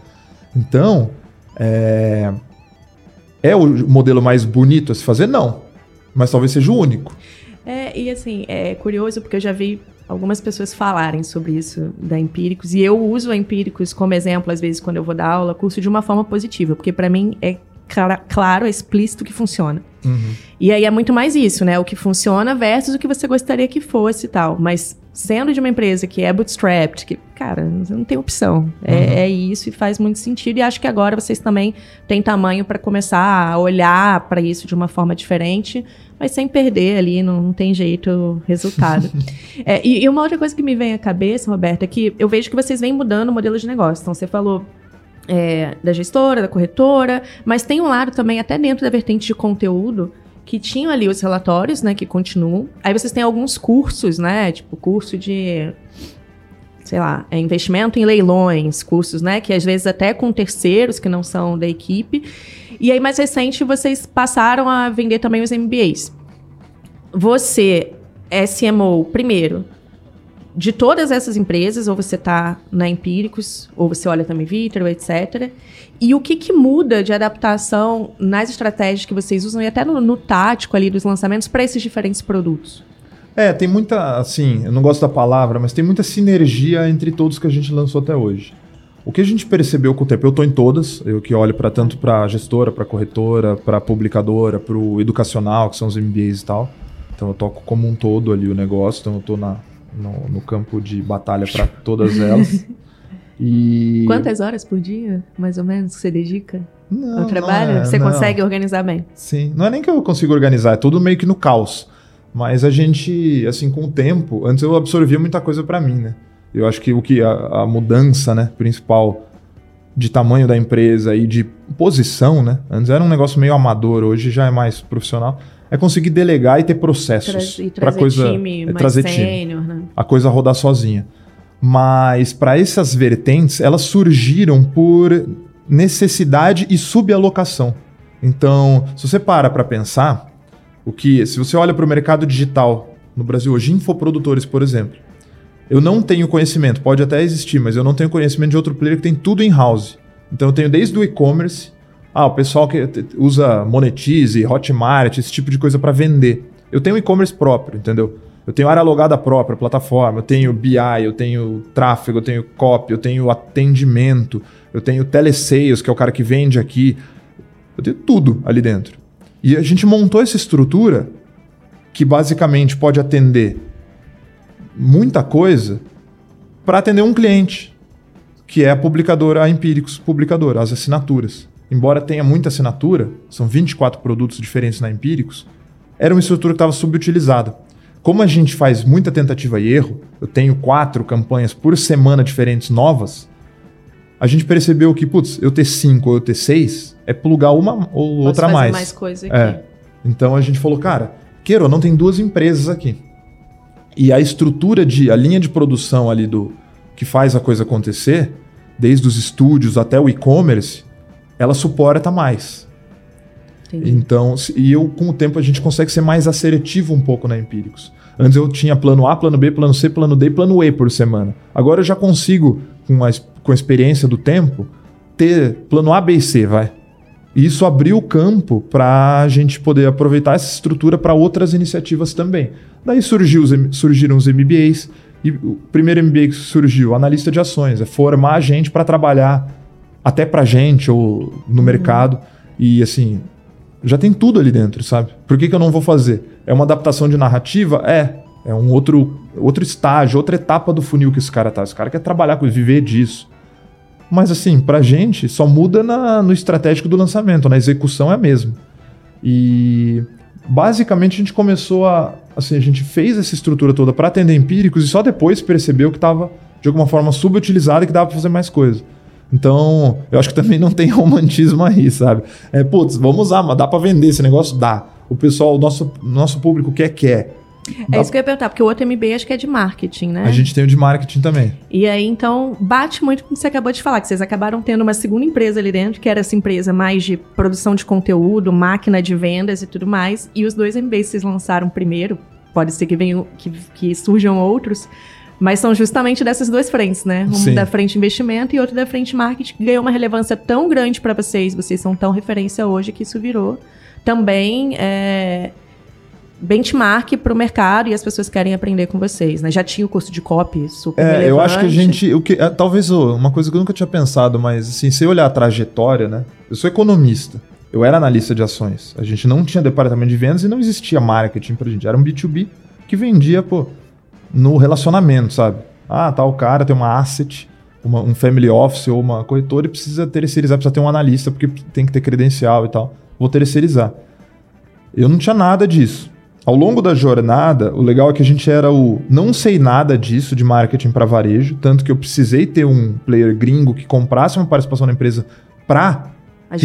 Então, é. É o modelo mais bonito a se fazer? Não. Mas talvez seja o único. É, e assim, é curioso porque eu já vi algumas pessoas falarem sobre isso da Empíricos e eu uso a Empíricos como exemplo, às vezes, quando eu vou dar aula, curso de uma forma positiva, porque para mim é clara- claro, é explícito que funciona. E aí é muito mais isso, né? O que funciona versus o que você gostaria que fosse e tal. Mas sendo de uma empresa que é bootstrapped, que, cara, você não tem opção. É, Uhum. é isso e faz muito sentido. E acho que agora vocês também têm tamanho para começar a olhar para isso de uma forma diferente, mas sem perder ali, não, não tem jeito o resultado. É, e, e uma outra coisa que me vem à cabeça, Roberto, é que eu vejo que vocês vêm mudando o modelo de negócio. Então, você falou é, da gestora, da corretora, mas tem um lado também, até dentro da vertente de conteúdo, que tinham ali os relatórios, né, que continuam. Aí vocês têm alguns cursos, né, tipo curso de, sei lá, é investimento em leilões, cursos, né, que às vezes até com terceiros que não são da equipe. E aí, mais recente, vocês passaram a vender também os MBAs. Você, SMO, primeiro, de todas essas empresas, ou você está na Empíricos, ou você olha também Vitro, etc. E o que, que muda de adaptação nas estratégias que vocês usam e até no, no tático ali dos lançamentos para esses diferentes produtos? É, tem muita, assim, eu não gosto da palavra, mas tem muita sinergia entre todos que a gente lançou até hoje. O que a gente percebeu com o tempo, eu estou em todas, eu que olho para tanto para gestora, para corretora, para publicadora, para o educacional, que são os MBAs e tal. Então eu toco como um todo ali o negócio, então eu estou na, no, no campo de batalha para todas elas. E Quantas horas por dia, mais ou menos, você dedica não, ao não trabalho? é, você não. consegue organizar bem? Sim, não é nem que eu consigo organizar, é tudo meio que no caos. Mas a gente, assim, com o tempo, antes eu absorvia muita coisa pra mim, né? Eu acho que o que a, a mudança, né, principal de tamanho da empresa e de posição, né? Antes era um negócio meio amador, hoje já é mais profissional. É conseguir delegar e ter processos pra trazer time é mais trazer time sênior, né? a coisa rodar sozinha. Mas para essas vertentes, elas surgiram por necessidade e subalocação. Então, se você para para pensar, o que, se você olha para o mercado digital no Brasil hoje, infoprodutores, por exemplo, eu não tenho conhecimento, pode até existir, mas eu não tenho conhecimento de outro player que tem tudo em house. Então eu tenho desde o e-commerce, ah, o pessoal que usa Monetize, Hotmart, esse tipo de coisa para vender. Eu tenho e-commerce próprio, entendeu? Eu tenho área logada própria, plataforma, eu tenho BI, eu tenho tráfego, eu tenho copy, eu tenho atendimento, eu tenho telesales, que é o cara que vende aqui. Eu tenho tudo ali dentro. E a gente montou essa estrutura que basicamente pode atender muita coisa para atender um cliente, que é a publicadora, a Empíricos Publicadora, as assinaturas. Embora tenha muita assinatura, são 24 produtos diferentes na Empíricos, era uma estrutura que estava subutilizada. Como a gente faz muita tentativa e erro, eu tenho quatro campanhas por semana diferentes novas, a gente percebeu que, putz, eu ter cinco ou eu ter seis é plugar uma ou Posso outra mais. mais coisa aqui. É. Então a gente falou, cara, queira ou não, tem duas empresas aqui. E a estrutura de, a linha de produção ali do que faz a coisa acontecer, desde os estúdios até o e-commerce, ela suporta mais. Entendi. Então, e eu com o tempo a gente consegue ser mais assertivo um pouco na Empíricos. Antes eu tinha plano A, plano B, plano C, plano D e plano E por semana. Agora eu já consigo, com a, com a experiência do tempo, ter plano A, B e C, vai. E isso abriu o campo para a gente poder aproveitar essa estrutura para outras iniciativas também. Daí surgiu os surgiram os MBAs. E o primeiro MBA que surgiu, analista de ações, é formar a gente para trabalhar até para gente ou no mercado. E assim, já tem tudo ali dentro, sabe? Por que, que eu não vou fazer? É uma adaptação de narrativa? É. É um outro, outro estágio, outra etapa do funil que esse cara tá. Esse cara quer trabalhar com viver disso. Mas assim, pra gente, só muda na- no estratégico do lançamento, na execução é a mesma. E basicamente a gente começou a. Assim, a gente fez essa estrutura toda para atender empíricos e só depois percebeu que estava de alguma forma subutilizado e que dava para fazer mais coisa. Então, eu acho que também não tem romantismo aí, sabe? É, putz, vamos usar, mas dá para vender esse negócio? Dá. O pessoal, o nosso, nosso público quer, quer. É isso que eu ia perguntar, porque o outro MBA acho que é de marketing, né? A gente tem o de marketing também. E aí, então, bate muito com o que você acabou de falar, que vocês acabaram tendo uma segunda empresa ali dentro, que era essa empresa mais de produção de conteúdo, máquina de vendas e tudo mais. E os dois MBAs vocês lançaram primeiro, pode ser que, venham, que, que surjam outros, mas são justamente dessas duas frentes, né? Um Sim. da frente investimento e outro da frente marketing, que ganhou uma relevância tão grande para vocês, vocês são tão referência hoje que isso virou também é, benchmark para o mercado e as pessoas querem aprender com vocês, né? Já tinha o curso de copy super É, relevante. eu acho que a gente. O que, é, talvez uma coisa que eu nunca tinha pensado, mas assim, se eu olhar a trajetória, né? Eu sou economista. Eu era analista de ações. A gente não tinha departamento de vendas e não existia marketing pra gente. Era um B2B que vendia, pô, no relacionamento, sabe? Ah, tal cara tem uma asset, uma- um family office ou uma corretora e precisa terceirizar, precisa ter um analista, porque tem que ter credencial e tal. Vou terceirizar. Eu não tinha nada disso. Ao longo da jornada, o legal é que a gente era o não sei nada disso de marketing para varejo, tanto que eu precisei ter um player gringo que comprasse uma participação na empresa para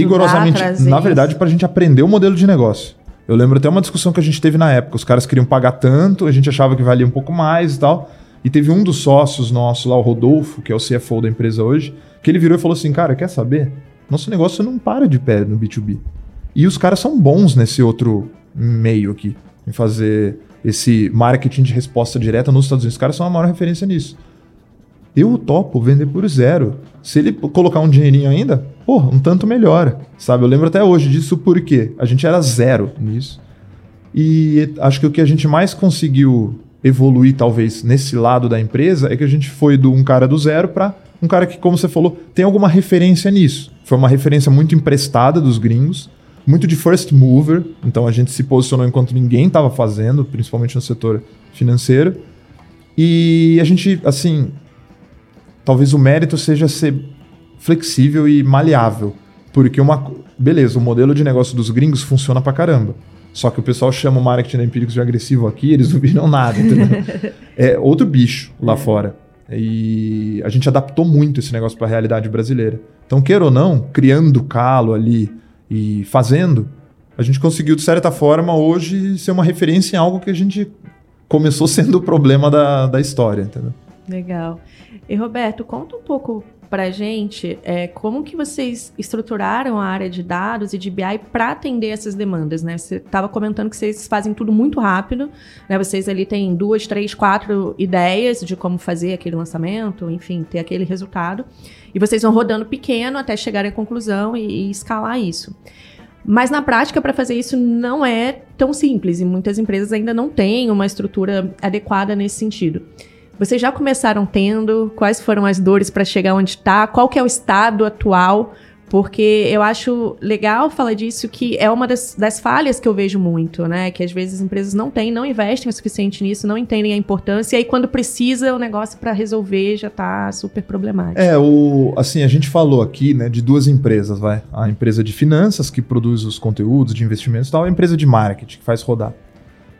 rigorosamente, na verdade, para a gente aprender o modelo de negócio. Eu lembro até uma discussão que a gente teve na época. Os caras queriam pagar tanto, a gente achava que valia um pouco mais e tal. E teve um dos sócios nossos lá, o Rodolfo, que é o CFO da empresa hoje, que ele virou e falou assim: Cara, quer saber? Nosso negócio não para de pé no B2B. E os caras são bons nesse outro meio aqui, em fazer esse marketing de resposta direta nos Estados Unidos. Os caras são a maior referência nisso. Eu topo vender por zero. Se ele colocar um dinheirinho ainda, pô, um tanto melhora. Sabe? Eu lembro até hoje disso porque a gente era zero nisso. E acho que o que a gente mais conseguiu evoluir, talvez, nesse lado da empresa, é que a gente foi de um cara do zero para um cara que, como você falou, tem alguma referência nisso. Foi uma referência muito emprestada dos gringos, muito de first mover. Então a gente se posicionou enquanto ninguém estava fazendo, principalmente no setor financeiro. E a gente, assim, talvez o mérito seja ser flexível e maleável. Porque uma. Beleza, o modelo de negócio dos gringos funciona pra caramba. Só que o pessoal chama o marketing da Empíricos de agressivo aqui, eles não viram nada, entendeu? é outro bicho lá fora. E a gente adaptou muito esse negócio pra realidade brasileira. Então, queira ou não, criando calo ali e fazendo, a gente conseguiu, de certa forma, hoje ser uma referência em algo que a gente começou sendo o problema da, da história, entendeu? Legal. E Roberto, conta um pouco pra gente é, como que vocês estruturaram a área de dados e de BI para atender essas demandas, né? Você estava comentando que vocês fazem tudo muito rápido, né? Vocês ali têm duas, três, quatro ideias de como fazer aquele lançamento, enfim, ter aquele resultado. E vocês vão rodando pequeno até chegarem à conclusão e, e escalar isso. Mas na prática, para fazer isso não é tão simples e muitas empresas ainda não têm uma estrutura adequada nesse sentido. Vocês já começaram tendo? Quais foram as dores para chegar onde está? Qual que é o estado atual? Porque eu acho legal falar disso, que é uma das, das falhas que eu vejo muito, né? Que às vezes as empresas não têm, não investem o suficiente nisso, não entendem a importância, e aí quando precisa, o negócio para resolver já está super problemático. É, o, assim, a gente falou aqui, né, de duas empresas, vai. A empresa de finanças, que produz os conteúdos de investimentos e tal, e a empresa de marketing, que faz rodar.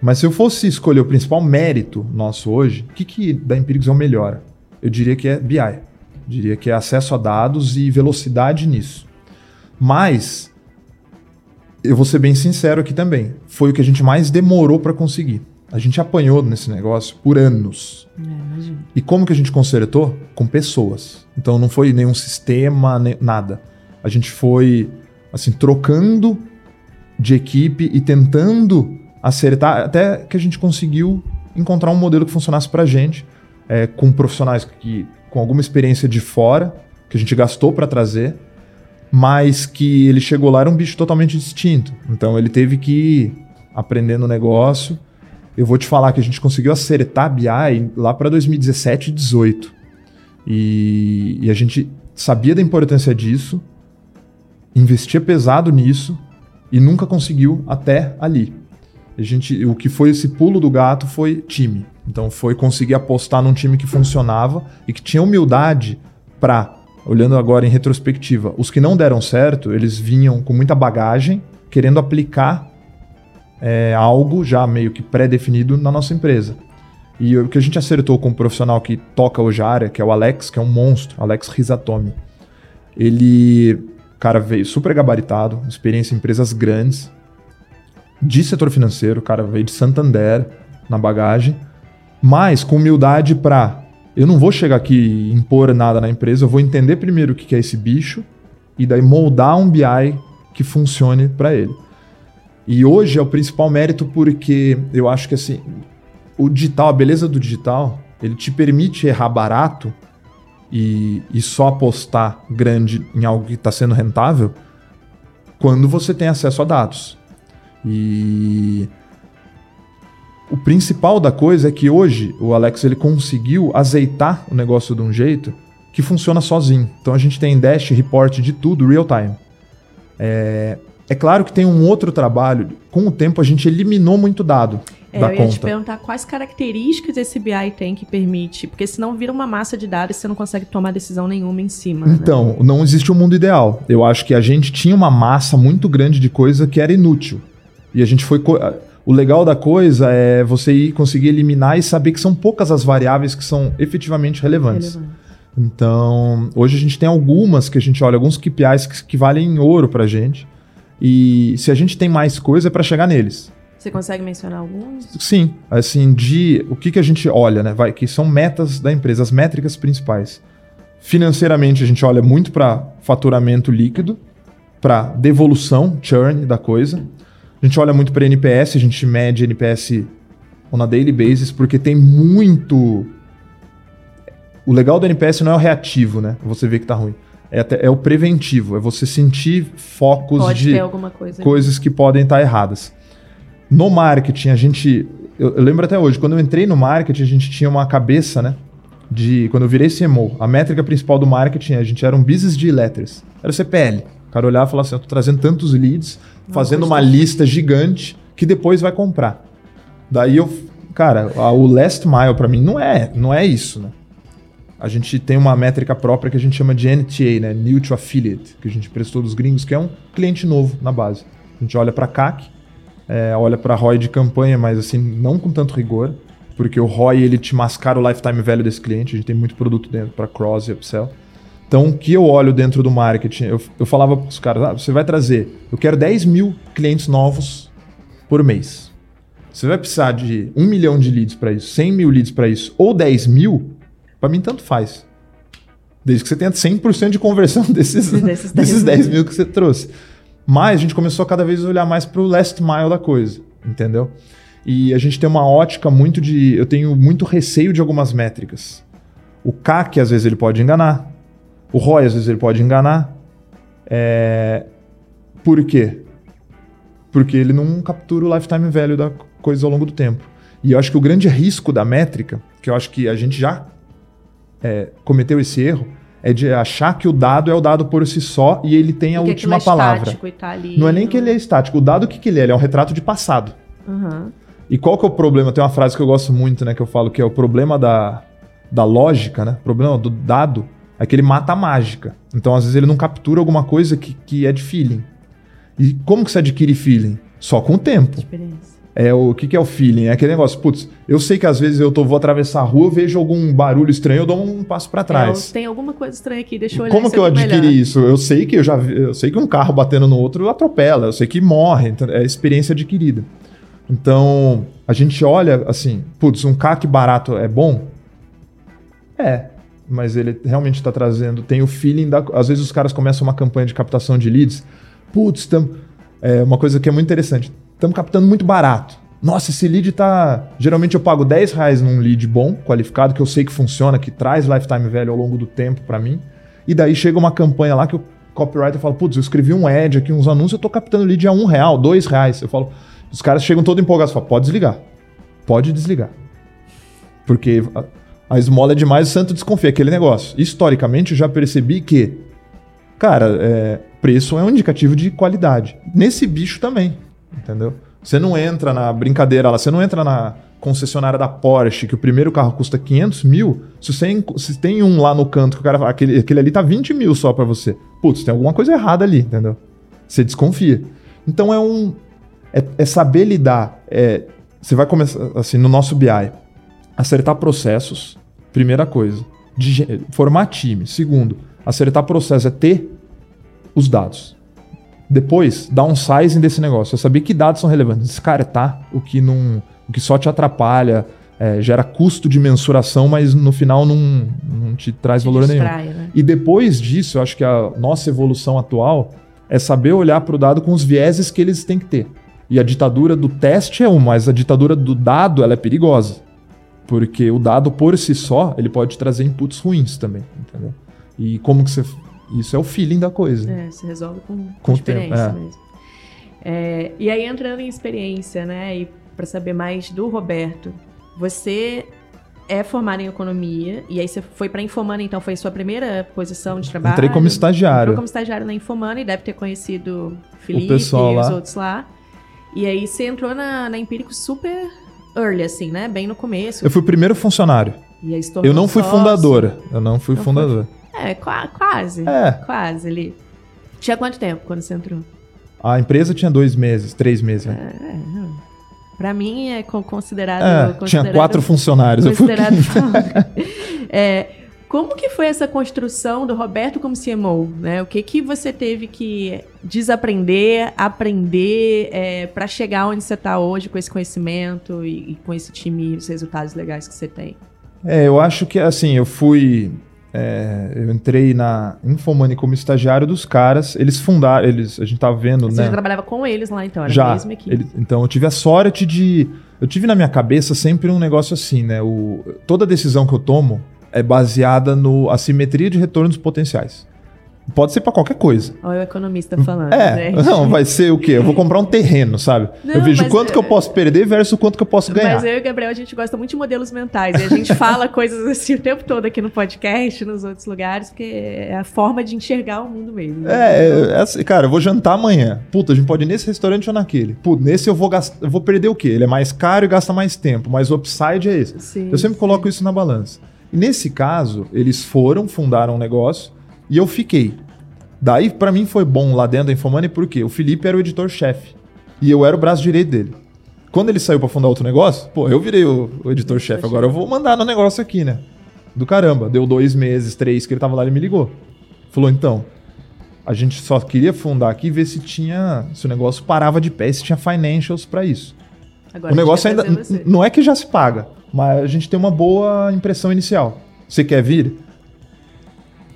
Mas se eu fosse escolher o principal mérito nosso hoje, o que, que da Empíricos é o melhor? Eu diria que é BI. Eu diria que é acesso a dados e velocidade nisso. Mas, eu vou ser bem sincero aqui também, foi o que a gente mais demorou para conseguir. A gente apanhou nesse negócio por anos. É. E como que a gente consertou? Com pessoas. Então não foi nenhum sistema, nem nada. A gente foi assim trocando de equipe e tentando acertar até que a gente conseguiu encontrar um modelo que funcionasse pra gente, é, com profissionais que com alguma experiência de fora que a gente gastou para trazer, mas que ele chegou lá era um bicho totalmente distinto. Então ele teve que ir aprendendo o negócio. Eu vou te falar que a gente conseguiu acertar a BI lá para 2017 e 2018. E, e a gente sabia da importância disso, investia pesado nisso e nunca conseguiu até ali. A gente, o que foi esse pulo do gato foi time. Então foi conseguir apostar num time que funcionava e que tinha humildade para, olhando agora em retrospectiva, os que não deram certo, eles vinham com muita bagagem, querendo aplicar é, algo já meio que pré-definido na nossa empresa. E o que a gente acertou com o profissional que toca hoje a área, que é o Alex, que é um monstro, Alex Rizatomi. Ele, cara, veio super gabaritado, experiência em empresas grandes, de setor financeiro, o cara veio de Santander, na bagagem, mas com humildade para eu não vou chegar aqui e impor nada na empresa, eu vou entender primeiro o que é esse bicho e daí moldar um BI que funcione para ele. E hoje é o principal mérito porque eu acho que assim, o digital, a beleza do digital, ele te permite errar barato e, e só apostar grande em algo que está sendo rentável quando você tem acesso a dados. E o principal da coisa é que hoje o Alex ele conseguiu azeitar o negócio de um jeito que funciona sozinho. Então a gente tem dash, report de tudo real time. É, é claro que tem um outro trabalho. Com o tempo a gente eliminou muito dado. É, da eu ia conta. te perguntar quais características esse BI tem que permite, porque senão vira uma massa de dados e você não consegue tomar decisão nenhuma em cima. né? Então, não existe um mundo ideal. Eu acho que a gente tinha uma massa muito grande de coisa que era inútil. E a gente foi. O legal da coisa é você ir conseguir eliminar e saber que são poucas as variáveis que são efetivamente relevantes. Relevante. Então, hoje a gente tem algumas que a gente olha, alguns KPIs que, que valem ouro pra gente. E se a gente tem mais coisa, é pra chegar neles. Você consegue mencionar alguns? Sim, assim, de o que, que a gente olha, né? Vai, que são metas da empresa, as métricas principais. Financeiramente, a gente olha muito para faturamento líquido, para devolução, churn da coisa. A gente olha muito para NPS, a gente mede NPS on a daily basis, porque tem muito. O legal do NPS não é o reativo, né? Você vê que tá ruim. É, até- é o preventivo, é você sentir focos Pode de ter alguma coisa. coisas que podem estar erradas. No marketing, a gente. Eu, eu lembro até hoje, quando eu entrei no marketing, a gente tinha uma cabeça, né? De. Quando eu virei CMO, a métrica principal do marketing, a gente era um business de letters. Era o CPL. O cara olhava e falava assim: eu tô trazendo tantos leads, fazendo uma lista gigante que depois vai comprar. Daí eu. Cara, a- o last mile pra mim não é, não é isso, né? A gente tem uma métrica própria que a gente chama de NTA, né? New to Affiliate, que a gente prestou dos gringos, que é um cliente novo na base. A gente olha para CAC, é, olha para ROI de campanha, mas assim, não com tanto rigor, porque o ROI ele te mascara o lifetime value desse cliente, a gente tem muito produto dentro para cross e upsell. Então, o que eu olho dentro do marketing, eu, eu falava para os caras, ah, você vai trazer, eu quero 10 mil clientes novos por mês. Você vai precisar de 1 milhão de leads para isso, 100 mil leads para isso, ou 10 mil, para mim tanto faz. Desde que você tenha 100% de conversão desses, Desses 10 desses 10 mil. mil que você trouxe. Mas a gente começou a cada vez olhar mais para o last mile da coisa, entendeu? E a gente tem uma ótica muito de. Eu tenho muito receio de algumas métricas. O CAC, às vezes, ele pode enganar. O ROI, às vezes, ele pode enganar. É... Por quê? Porque ele não captura o lifetime value da coisa ao longo do tempo. E eu acho que o grande risco da métrica, que eu acho que a gente já é, cometeu esse erro, é de achar que o dado é o dado por si só e ele tem a Porque última é palavra. estático tá ali, Não é nem que ele é estático. O dado, o que, que ele é? Ele é um retrato de passado. Aham. E qual que é o problema? Tem uma frase que eu gosto muito, né? Que eu falo que é o problema da, da lógica, né? O problema do dado é que ele mata a mágica. Então, às vezes, ele não captura alguma coisa que, que é de feeling. E como que você adquire feeling? Só com o tempo. Experiência. É o, que, que é o feeling? É aquele negócio, putz, eu sei que às vezes eu tô, vou atravessar a rua, vejo algum barulho estranho, eu dou um passo pra trás. É, tem alguma coisa estranha aqui, deixa eu olhar Como que eu adquiri melhor. isso? Eu sei que eu já vi- eu sei que um carro batendo no outro atropela, eu sei que morre, então é experiência adquirida. Então, a gente olha assim, putz, um CAC barato é bom? É, mas ele realmente está trazendo, tem o feeling da, às vezes os caras começam uma campanha de captação de leads, putz, tam, é uma coisa que é muito interessante, estamos captando muito barato. Nossa, esse lead tá. Geralmente eu pago 10 reais num lead bom, qualificado, que eu sei que funciona, que traz lifetime value ao longo do tempo para mim. E daí chega uma campanha lá que o copywriter fala: Putz, eu escrevi um ad aqui, uns anúncios, eu tô captando lead a um real, dois reais. Eu falo, os caras chegam todos empolgados e falam: Pode desligar. Pode desligar. Porque a, esmola é demais, o santo desconfia. Aquele negócio. Historicamente, eu já percebi que, cara, é, preço é um indicativo de qualidade. Nesse bicho também, entendeu? Você não entra na brincadeira lá, você não entra na concessionária da Porsche, que o primeiro carro custa 500 mil. Se você se tem um lá no canto que o cara fala, aquele, aquele ali tá 20 mil só pra você. Putz, tem alguma coisa errada ali, entendeu? Você desconfia. Então é um. É, é saber lidar. É, você vai começar, assim, no nosso BI, acertar processos, primeira coisa. Formar time. Segundo, acertar processo é ter os dados. Depois, dar um sizing desse negócio. É saber que dados são relevantes. Descartar o que não. o que só te atrapalha, é, gera custo de mensuração, mas no final não, não te traz Te valor distrai, nenhum. né? E depois disso, eu acho que a nossa evolução atual é saber olhar para o dado com os vieses que eles têm que ter. E a ditadura do teste é uma, mas a ditadura do dado ela é perigosa. Porque o dado por si só, ele pode trazer inputs ruins também, entendeu? E como que você... Isso é o feeling da coisa. É, se resolve com, com, o experiência tempo, é. mesmo. É, e aí, entrando em experiência, né? E para saber mais do Roberto, você é formado em economia, e aí você foi para Infomana, então foi sua primeira posição de trabalho? Entrei como estagiário. Entrou como estagiário na Infomana e deve ter conhecido o Felipe pessoal e os lá. outros lá. E aí você entrou na, na Empírico super early, assim, né? Bem no começo. Eu fui o primeiro funcionário. E aí se Eu não fui sócio. fundadora. Eu não fui Não foi? fundador. É, qua- quase. É. Quase ali. Tinha quanto tempo quando você entrou? A empresa tinha dois meses, três meses. né? É, não. Pra mim é con- considerado. É, tinha considerado- quatro funcionários. Eu fui... Considerado. É, como que foi essa construção do Roberto como CMO? Né? O que, que você teve que desaprender, aprender é, para chegar onde você está hoje com esse conhecimento e, e com esse time e os resultados legais que você tem? É, eu acho que assim, eu fui. é, eu entrei na Infomani como estagiário dos caras. Eles fundaram, eles, a gente tava vendo, Você né? já trabalhava com eles lá então, era a Já. mesma equipe. Ele- então eu tive a sorte de. Eu tive na minha cabeça sempre um negócio assim, né? O, toda decisão que eu tomo é baseada no assimetria de retornos potenciais. Pode ser pra qualquer coisa. Olha o economista falando. É, né? não, vai ser o quê? Eu vou comprar um terreno, sabe? Não, eu vejo quanto é- que eu posso perder versus quanto que eu posso ganhar. Mas eu e o Gabriel, a gente gosta muito de modelos mentais. E a gente fala coisas assim o tempo todo aqui no podcast, nos outros lugares, porque é a forma de enxergar o mundo mesmo. né? É, é, é assim, cara, eu vou jantar amanhã. Puta, a gente pode ir nesse restaurante ou naquele. Puta, nesse eu vou gastar, eu vou perder o quê? Ele é mais caro e gasta mais tempo, mas o upside é esse. Sim, Eu sempre sim. coloco isso na balança. E nesse caso, eles foram, fundaram um negócio e eu fiquei. Daí, pra mim, foi bom lá dentro da Infomani, porque o Felipe era o editor-chefe e eu era o braço direito dele. Quando ele saiu pra fundar outro negócio, pô, eu virei o, o editor-chefe. Agora eu vou mandar no negócio aqui, né? Do caramba. Deu dois meses, três que ele tava lá, ele me ligou. Falou, então, a gente só queria fundar aqui e ver se tinha. Se o negócio parava de pé se tinha financials pra isso. Agora o negócio ainda. Não é que já se paga, mas a gente tem uma boa impressão inicial. Você quer vir?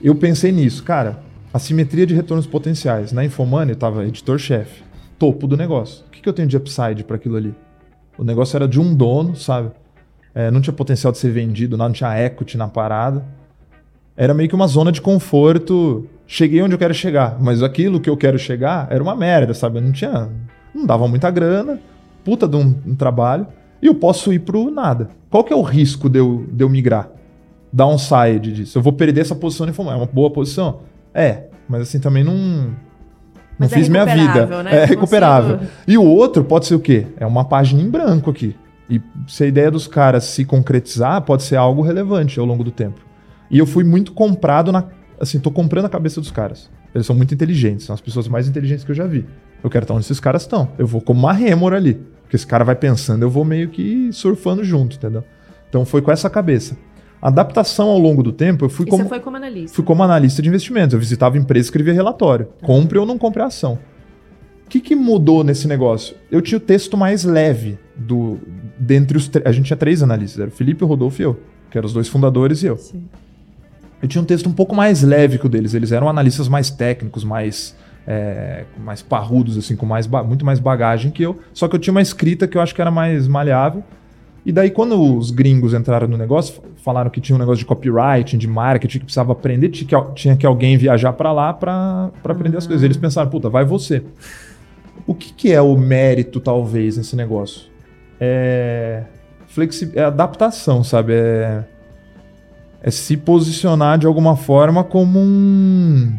Eu pensei nisso, cara. Assimetria de retornos potenciais. Na Infomani eu tava editor-chefe, topo do negócio. O que, que eu tenho de upside para aquilo ali? O negócio era de um dono, sabe? É, não tinha potencial de ser vendido, não tinha equity na parada. Era meio que uma zona de conforto. Cheguei onde eu quero chegar, mas aquilo que eu quero chegar era uma merda, sabe? Eu não tinha. Não dava muita grana, puta de um, um trabalho, e eu posso ir pro nada. Qual que é o risco de eu, de eu migrar? Downside disso. Eu vou perder essa posição de. É uma boa posição? É, mas assim também não. Não Mas é fiz minha vida. né? É recuperável. consigo- E o outro pode ser o quê? É uma página em branco aqui. E se a ideia dos caras se concretizar, pode ser algo relevante ao longo do tempo. E eu fui muito comprado na. Assim, tô comprando a cabeça dos caras. Eles são muito inteligentes, são as pessoas mais inteligentes que eu já vi. Eu quero estar onde esses caras estão. Eu vou como uma rêmora ali. Porque esse cara vai pensando, eu vou meio que surfando junto, entendeu? Então foi com essa cabeça. Adaptação ao longo do tempo, eu fui E como. você foi como analista. Fui como analista de investimentos. Eu visitava empresa e escrevia relatório. Compre ou não compre a ação. O que, que mudou nesse negócio? Eu tinha o texto mais leve do dentre os três. A gente tinha três analistas, era o Felipe, o Rodolfo e eu, que eram os dois fundadores e eu. Sim. Eu tinha um texto um pouco mais leve que o deles. Eles eram analistas mais técnicos, mais é, mais parrudos, assim, com mais muito mais bagagem que eu. Só que eu tinha uma escrita que eu acho que era mais maleável. E daí, quando os gringos entraram no negócio, falaram que tinha um negócio de copywriting, de marketing, que precisava aprender, tinha que, al- tinha que alguém viajar para lá para aprender as coisas. Eles pensaram, puta, vai você. O que, que é o mérito, talvez, nesse negócio? É, flexi é adaptação, sabe? É, é se posicionar de alguma forma como um.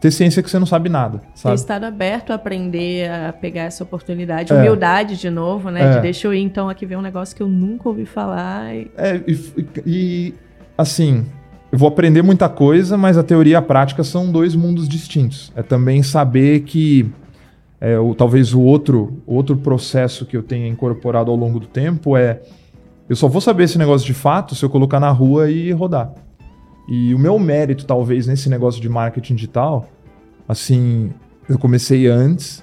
Ter ciência que você não sabe nada, Ter sabe? estado aberto a aprender a pegar essa oportunidade. É. Humildade de novo, né? É. De deixa eu ir então aqui ver um negócio que eu nunca ouvi falar. e- É, e, e, assim, eu vou aprender muita coisa, mas a teoria e a prática são dois mundos distintos. É também saber que é, o, talvez o outro, outro processo que eu tenha incorporado ao longo do tempo é eu só vou saber esse negócio de fato se eu colocar na rua e rodar. E o meu mérito, talvez, nesse negócio de marketing digital, assim, eu comecei antes,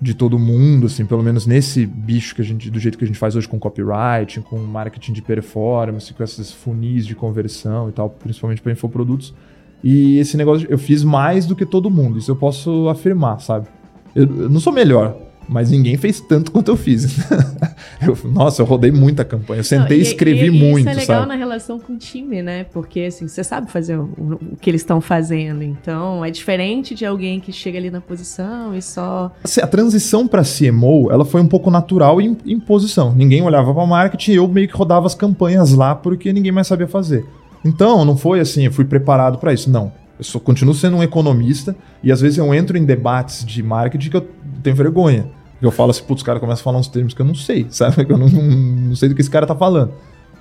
de todo mundo, assim, pelo menos nesse bicho que a gente, do jeito que a gente faz hoje com copyright, com marketing de performance, com esses funis de conversão e tal, principalmente para infoprodutos. E esse negócio, eu fiz mais do que todo mundo, isso eu posso afirmar, sabe? Eu, eu não sou melhor, mas ninguém fez tanto quanto eu fiz. eu, nossa, eu rodei muita campanha. Eu sentei e escrevi e, muito. Isso é legal sabe? na relação com o time, né? Porque assim, você sabe fazer o, o que eles estão fazendo. Então, é diferente de alguém que chega ali na posição e só. Assim, a transição para CMO, ela foi um pouco natural em, em posição. Ninguém olhava para marketing e eu meio que rodava as campanhas lá porque ninguém mais sabia fazer. Então, não foi assim, eu fui preparado para isso. Não. Eu só continuo sendo um economista e às vezes eu entro em debates de marketing que eu tenho vergonha. Eu falo assim, putz, os caras começam a falar uns termos que eu não sei, sabe? Que eu não, não sei do que esse cara tá falando.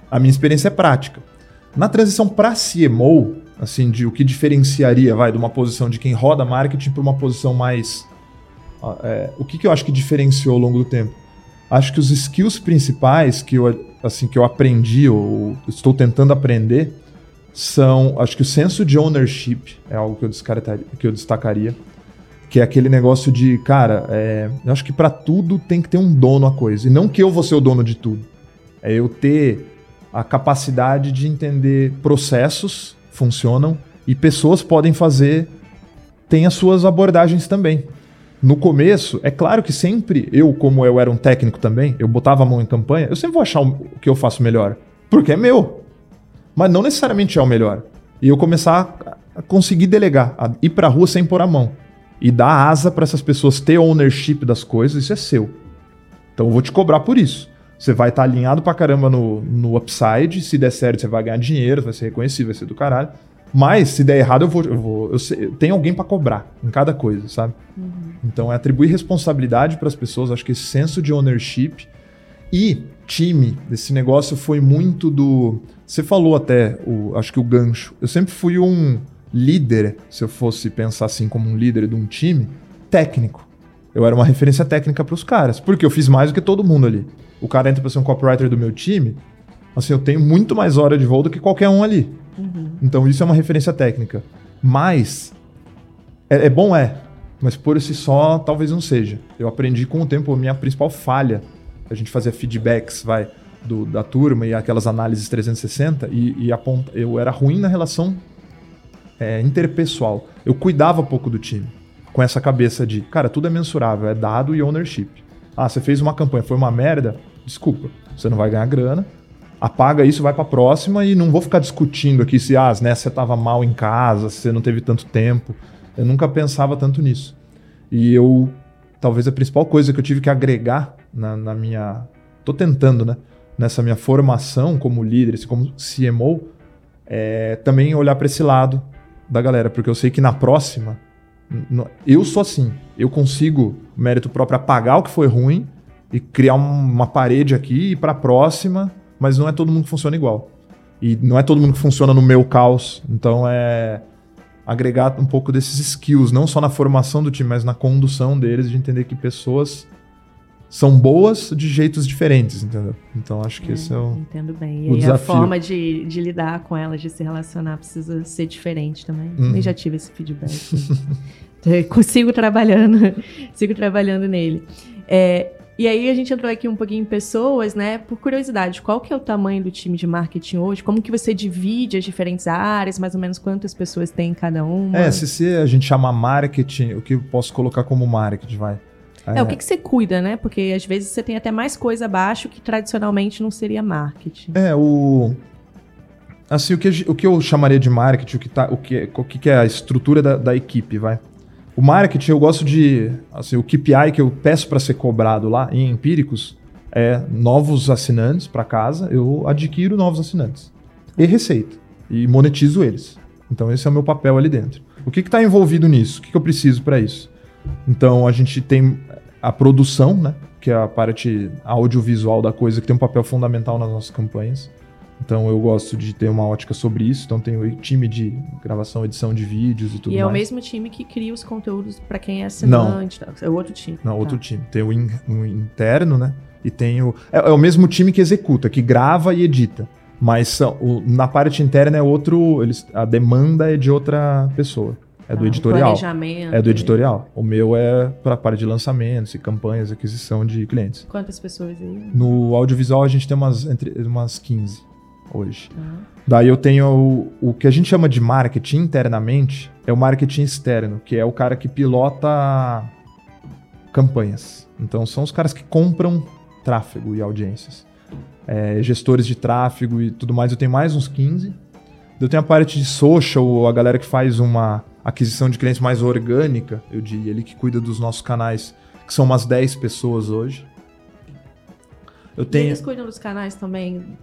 A minha experiência é prática. Na transição para CMO, assim, de o que diferenciaria, vai, de uma posição de quem roda marketing para uma posição mais. É, o que, que eu acho que diferenciou ao longo do tempo? Acho que os skills principais que eu, assim, que eu aprendi, ou estou tentando aprender, são. Acho que o senso de ownership é algo que eu, que eu destacaria que é aquele negócio de, cara, é, eu acho que para tudo tem que ter um dono a coisa. E não que eu vou ser o dono de tudo. É eu ter a capacidade de entender processos funcionam e pessoas podem fazer, tem as suas abordagens também. No começo, é claro que sempre eu, como eu era um técnico também, eu botava a mão em campanha, eu sempre vou achar o que eu faço melhor. Porque é meu. Mas não necessariamente é o melhor. E eu começar a conseguir delegar, a ir pra rua sem pôr a mão e dar asa para essas pessoas ter ownership das coisas, isso é seu. Então eu vou te cobrar por isso. Você vai estar tá alinhado pra caramba no, no upside, se der certo você vai ganhar dinheiro, vai ser reconhecido, vai ser do caralho. Mas se der errado, eu vou. Eu, vou, eu, sei, eu tenho alguém para cobrar em cada coisa, sabe? Uhum. Então é atribuir responsabilidade para as pessoas, acho que esse senso de ownership e time desse negócio foi muito do. Você falou até, o, acho que o gancho. Eu sempre fui um líder, se eu fosse pensar assim como um líder de um time, técnico. Eu era uma referência técnica para os caras, porque eu fiz mais do que todo mundo ali. O cara entra para ser um copywriter do meu time, assim, eu tenho muito mais hora de voo do que qualquer um ali. Uhum. Então isso é uma referência técnica. Mas é, é, bom é, mas por si só talvez não seja. Eu aprendi com o tempo a minha principal falha. A gente fazia feedbacks, vai, do, da turma e aquelas análises 360 e, e aponta, eu era ruim na relação é, interpessoal. Eu cuidava pouco do time. Com essa cabeça de, cara, tudo é mensurável, é dado e ownership. Ah, você fez uma campanha, foi uma merda? Desculpa, você não vai ganhar grana. Apaga isso, vai para a próxima e não vou ficar discutindo aqui se ah, né, você estava mal em casa, você não teve tanto tempo. Eu nunca pensava tanto nisso. E eu, talvez a principal coisa que eu tive que agregar na, na minha. Tô tentando, né? Nessa minha formação como líder, como CMO, é também olhar para esse lado da galera, porque eu sei que na próxima, eu sou assim, eu consigo, mérito próprio, apagar o que foi ruim e criar uma parede aqui e para a próxima, mas não é todo mundo que funciona igual. E não é todo mundo que funciona no meu caos, então é agregar um pouco desses skills, não só na formação do time, mas na condução deles, de entender que pessoas são boas de jeitos diferentes, entendeu? Então acho que é, esse é o. Entendo bem. E aí a forma de, de lidar com elas, de se relacionar, precisa ser diferente também. Uhum. Nem já tive esse feedback. Consigo trabalhando, sigo trabalhando nele. É, e aí a gente entrou aqui um pouquinho em pessoas, né? Por curiosidade, qual que é o tamanho do time de marketing hoje? Como que você divide as diferentes áreas? Mais ou menos quantas pessoas tem em cada uma? É, se, se a gente chama marketing, o que eu posso colocar como marketing, vai? É, é, o que, que você cuida, né? Porque às vezes você tem até mais coisa abaixo que tradicionalmente não seria marketing. É, o. Assim, o que, o que eu chamaria de marketing, o que, tá, o que, o que é a estrutura da, da equipe, vai? O marketing, eu gosto de. Assim, o KPI que eu peço para ser cobrado lá em empíricos é novos assinantes para casa, eu adquiro novos assinantes. E receita. E monetizo eles. Então, esse é o meu papel ali dentro. O que está envolvido nisso? O que, que eu preciso para isso? Então, a gente tem a produção, né? Que é a parte audiovisual da coisa, que tem um papel fundamental nas nossas campanhas. Então eu gosto de ter uma ótica sobre isso. Então tem o time de gravação, edição de vídeos e tudo mais. E é mais. o mesmo time que cria os conteúdos para quem é assinante. Não. Tá? É outro time. Não, outro tá. time. Tem o, in, o, interno, né? E tem o. É, é, o mesmo time que executa, que grava e edita. Mas o, na parte interna é outro. Eles, a demanda é de outra pessoa. É do Ah, o editorial. planejamento. É do editorial. O meu é para a parte de lançamentos e campanhas, aquisição de clientes. Quantas pessoas aí? No audiovisual a gente tem umas, entre, umas 15 hoje. Ah, Daí eu tenho o, o que a gente chama de marketing internamente, é o marketing externo, que é o cara que pilota campanhas. Então são os caras que compram tráfego e audiências. É, gestores de tráfego e tudo mais, eu tenho mais uns 15. Eu tenho a parte de social, a galera que faz uma aquisição de clientes mais orgânica, eu diria, ele que cuida dos nossos canais, que são umas 10 pessoas hoje. Eu tenho. eles cuidam dos canais também.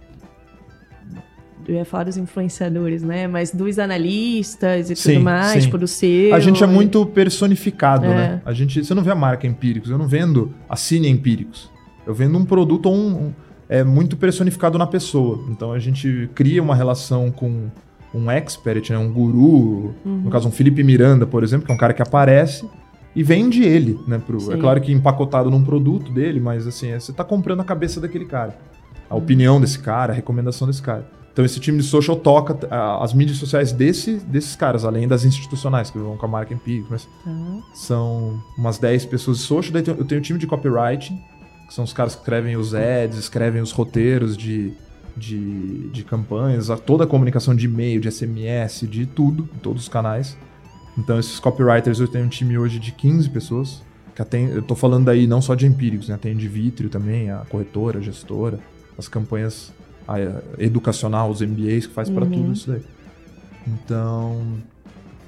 Eu ia falar dos influenciadores, né? Mas dos analistas e Sim, tudo mais, sim. tipo do seu. A gente é muito personificado, É. né? A gente, você não vê a marca Empíricos, eu não vendo a Cine Empíricos. Eu vendo um produto um, um- é muito personificado na pessoa. Então a gente cria uma relação com um expert, né? um guru, Uhum. no caso um Felipe Miranda, por exemplo, que é um cara que aparece e vende ele, né? Pro, é claro que empacotado num produto dele, mas assim, é- você tá comprando a cabeça daquele cara. A opinião desse cara, a recomendação desse cara. Então esse time de social toca as mídias sociais desse, desses caras, além das institucionais, que vão com a marca Empírico, mas Tá. são umas 10 pessoas de social. Daí eu tenho um time de copywriting, que são os caras que escrevem os ads, escrevem os roteiros de, de, de campanhas, a- toda a comunicação de e-mail, de SMS, de tudo, em todos os canais. Então esses copywriters, eu tenho um time hoje de 15 pessoas. Que atende, eu tô falando aí não só de empíricos, né? Tem de Vitrio também, a corretora, a gestora, as campanhas a, educacional, os MBAs que faz para Uhum. tudo isso daí. Então,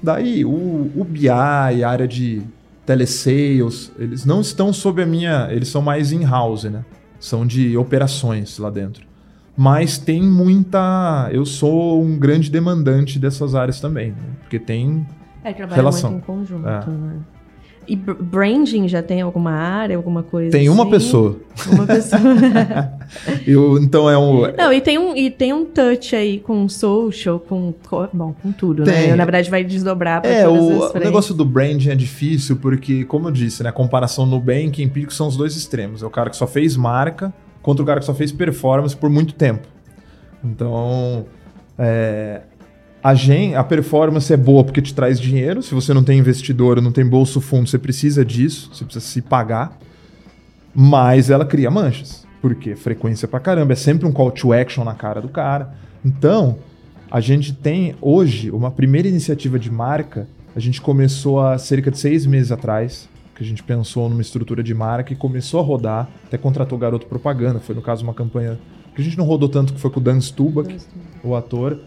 daí o, o BI, a área de telesales, eles não estão sob a minha, eles são mais in-house, né? São de operações lá dentro. Mas tem muita, eu sou um grande demandante dessas áreas também, né? porque tem É, Relação. muito em conjunto, É. né? E br- branding já tem alguma área, alguma coisa tem uma assim? pessoa. Uma pessoa. Eu, então é um Não, e tem, um, e tem um touch aí com social, com. co- Bom, com tudo, Tem. né? Na verdade, vai desdobrar pra É, o, o negócio do branding é difícil porque, como eu disse, né, a comparação Nubank e Empírico são os dois extremos. É o cara que só fez marca contra o cara que só fez performance por muito tempo. Então, é, a, gen, a performance é boa porque te traz dinheiro. Se você não tem investidor, não tem bolso fundo, você precisa disso, você precisa se pagar. Mas ela cria manchas. Por quê? Frequência pra caramba. É sempre um call to action na cara do cara. Então, a gente tem hoje uma primeira iniciativa de marca. A gente começou há cerca de seis meses atrás, que a gente pensou numa estrutura de marca e começou a rodar. Até contratou garoto propaganda. Foi, no caso, uma campanha que a gente não rodou tanto, que foi com o Dan Stubach, o ator.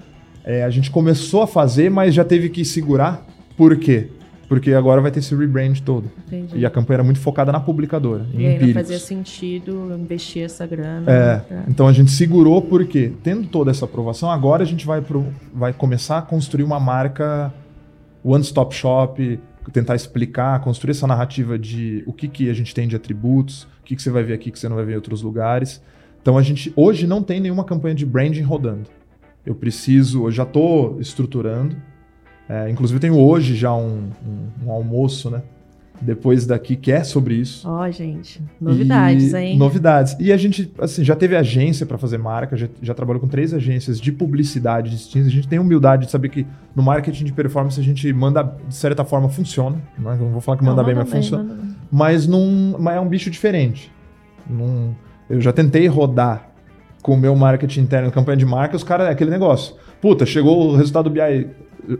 É, a gente começou a fazer, mas já teve que segurar. Por quê? Porque agora vai ter esse rebrand todo. Entendi. E a campanha era muito focada na publicadora, em E aí não fazia sentido investir essa grana. É, pra- então a gente segurou porque, tendo toda essa aprovação, agora a gente vai, pro, vai começar a construir uma marca one-stop shop, tentar explicar, construir essa narrativa de o que, que a gente tem de atributos, o que, que você vai ver aqui que você não vai ver em outros lugares. Então a gente hoje não tem nenhuma campanha de branding rodando. Eu preciso, eu já estou estruturando. É, inclusive tenho hoje já um, um- um almoço, né? Depois daqui que é sobre isso. Ó, gente. Novidades, E- hein? Novidades. E a gente, assim, já teve agência para fazer marca, já, já trabalhou com três agências de publicidade distintas. A gente tem humildade de saber que no marketing de performance a gente manda, de certa forma, funciona. Não, é- não vou falar que manda Não, bem, manda mas funciona. bem. Mas, não, mas é um bicho diferente. Não- eu já tentei rodar com o meu marketing interno, campanha de marca, os caras, é aquele negócio. Puta, chegou o resultado do BI.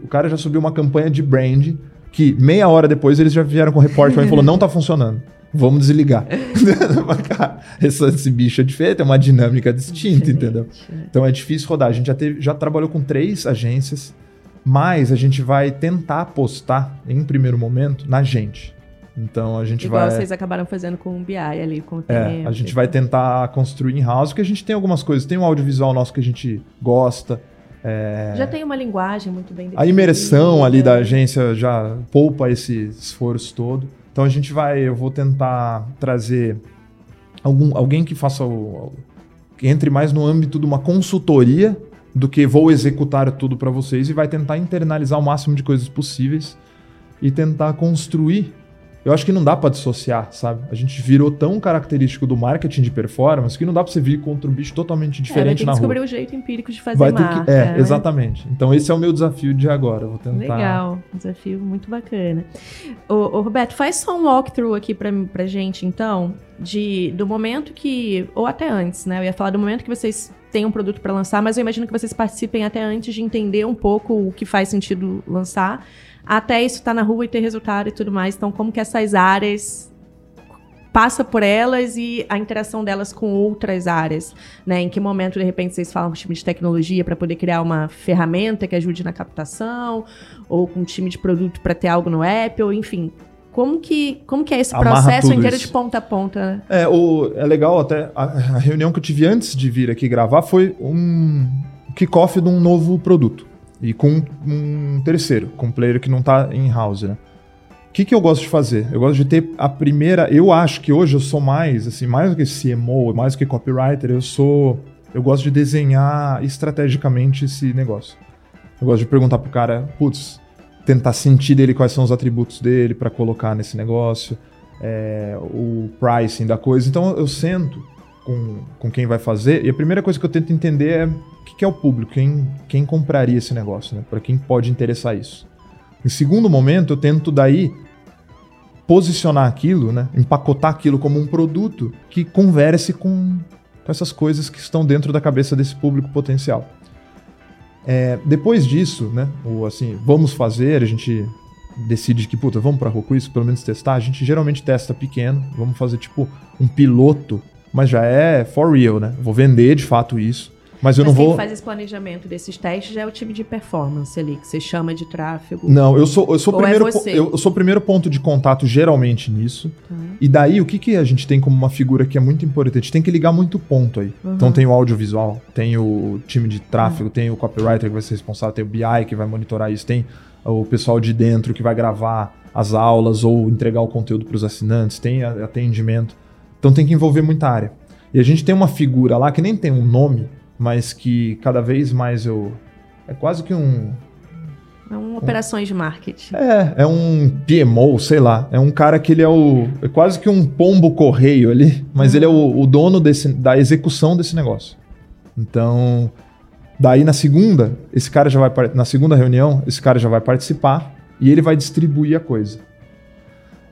O cara já subiu uma campanha de brand que meia hora depois eles já vieram com o mim e falou: não tá funcionando. Vamos desligar. Cara, esse, esse bicho é diferente, é uma dinâmica distinta, entendeu? Diferente, Então é difícil rodar. A gente já, teve, já trabalhou com três agências, mas a gente vai tentar apostar, em primeiro momento, na gente. Então a gente Igual vai. vocês acabaram fazendo com o BI ali, com o É, tempo. a gente vai tentar construir in-house, porque a gente tem algumas coisas. Tem um audiovisual nosso que a gente gosta. É, Já tem uma linguagem muito bem a imersão ali da definida. agência já poupa esse esforço todo. Então a gente vai, eu vou tentar trazer algum, alguém que faça o. que entre mais no âmbito de uma consultoria do que vou executar tudo para vocês e vai tentar internalizar o máximo de coisas possíveis e tentar construir eu acho que não dá para dissociar, sabe? A gente virou tão característico do marketing de performance que não dá para você vir contra um bicho totalmente diferente é, vai ter que na descobrir rua. o jeito empírico de fazer vai marca. Que, é, né? exatamente. Então esse é o meu desafio de agora. Eu vou tentar. Legal, desafio muito bacana. Ô, ô Roberto, faz só um walkthrough aqui pra, pra gente, então, de do momento que ou até antes, né? Eu ia falar do momento que vocês têm um produto para lançar, mas eu imagino que vocês participem até antes de entender um pouco o que faz sentido lançar até isso estar tá na rua e ter resultado e tudo mais. Então, como que essas áreas passa por elas e a interação delas com outras áreas, né? Em que momento de repente vocês falam com o time de tecnologia para poder criar uma ferramenta que ajude na captação, ou com um time de produto para ter algo no app, ou enfim, como que, como que é esse Amarra processo inteiro isso. de ponta a ponta? É, o, é legal até. A, a, reunião que eu tive antes de vir aqui gravar foi um kickoff de um novo produto. E com um terceiro, com um player que não está em house, né? O que, que eu gosto de fazer? Eu gosto de ter a primeira. Eu acho que hoje eu sou mais, assim, mais do que CMO, mais do que copywriter, eu sou. Eu gosto de desenhar estrategicamente esse negócio. Eu gosto de perguntar pro cara, putz, tentar sentir dele quais são os atributos dele para colocar nesse negócio, é, o pricing da coisa. Então eu sento com, com quem vai fazer e a primeira coisa que eu tento entender é o que, que é o público, quem, quem compraria esse negócio, né? Para quem pode interessar isso. Em segundo momento, eu tento daí posicionar aquilo, né? Empacotar aquilo como um produto que converse com, com essas coisas que estão dentro da cabeça desse público potencial. É, depois disso, né? O assim, vamos fazer, a gente decide que, puta, vamos para com isso, pelo menos testar. A gente geralmente testa pequeno, vamos fazer tipo um piloto, mas já é for real, né? Vou vender de fato isso. Mas eu Mas não vou. Quem faz esse planejamento desses testes é o time de performance ali, que você chama de tráfego. Não, eu sou, eu sou, é primeiro, é eu, eu, sou o primeiro ponto de contato geralmente nisso. Tá. E daí, o que, que a gente tem como uma figura que é muito importante? Tem que ligar muito ponto aí. Uhum. Então tem o audiovisual, tem o time de tráfego, uhum. tem o copywriter que vai ser responsável, tem o BI que vai monitorar isso, tem o pessoal de dentro que vai gravar as aulas ou entregar o conteúdo para os assinantes, tem atendimento. Então tem que envolver muita área. E a gente tem uma figura lá que nem tem um nome, mas que cada vez mais eu. É quase que um. É um operações de marketing. É, é um PMO, sei lá. É um cara que ele é o. É quase que um pombo correio ali, mas ele é o, o dono desse, da execução desse negócio. Então, daí na segunda, esse cara já vai. Na segunda reunião, esse cara já vai participar e ele vai distribuir a coisa.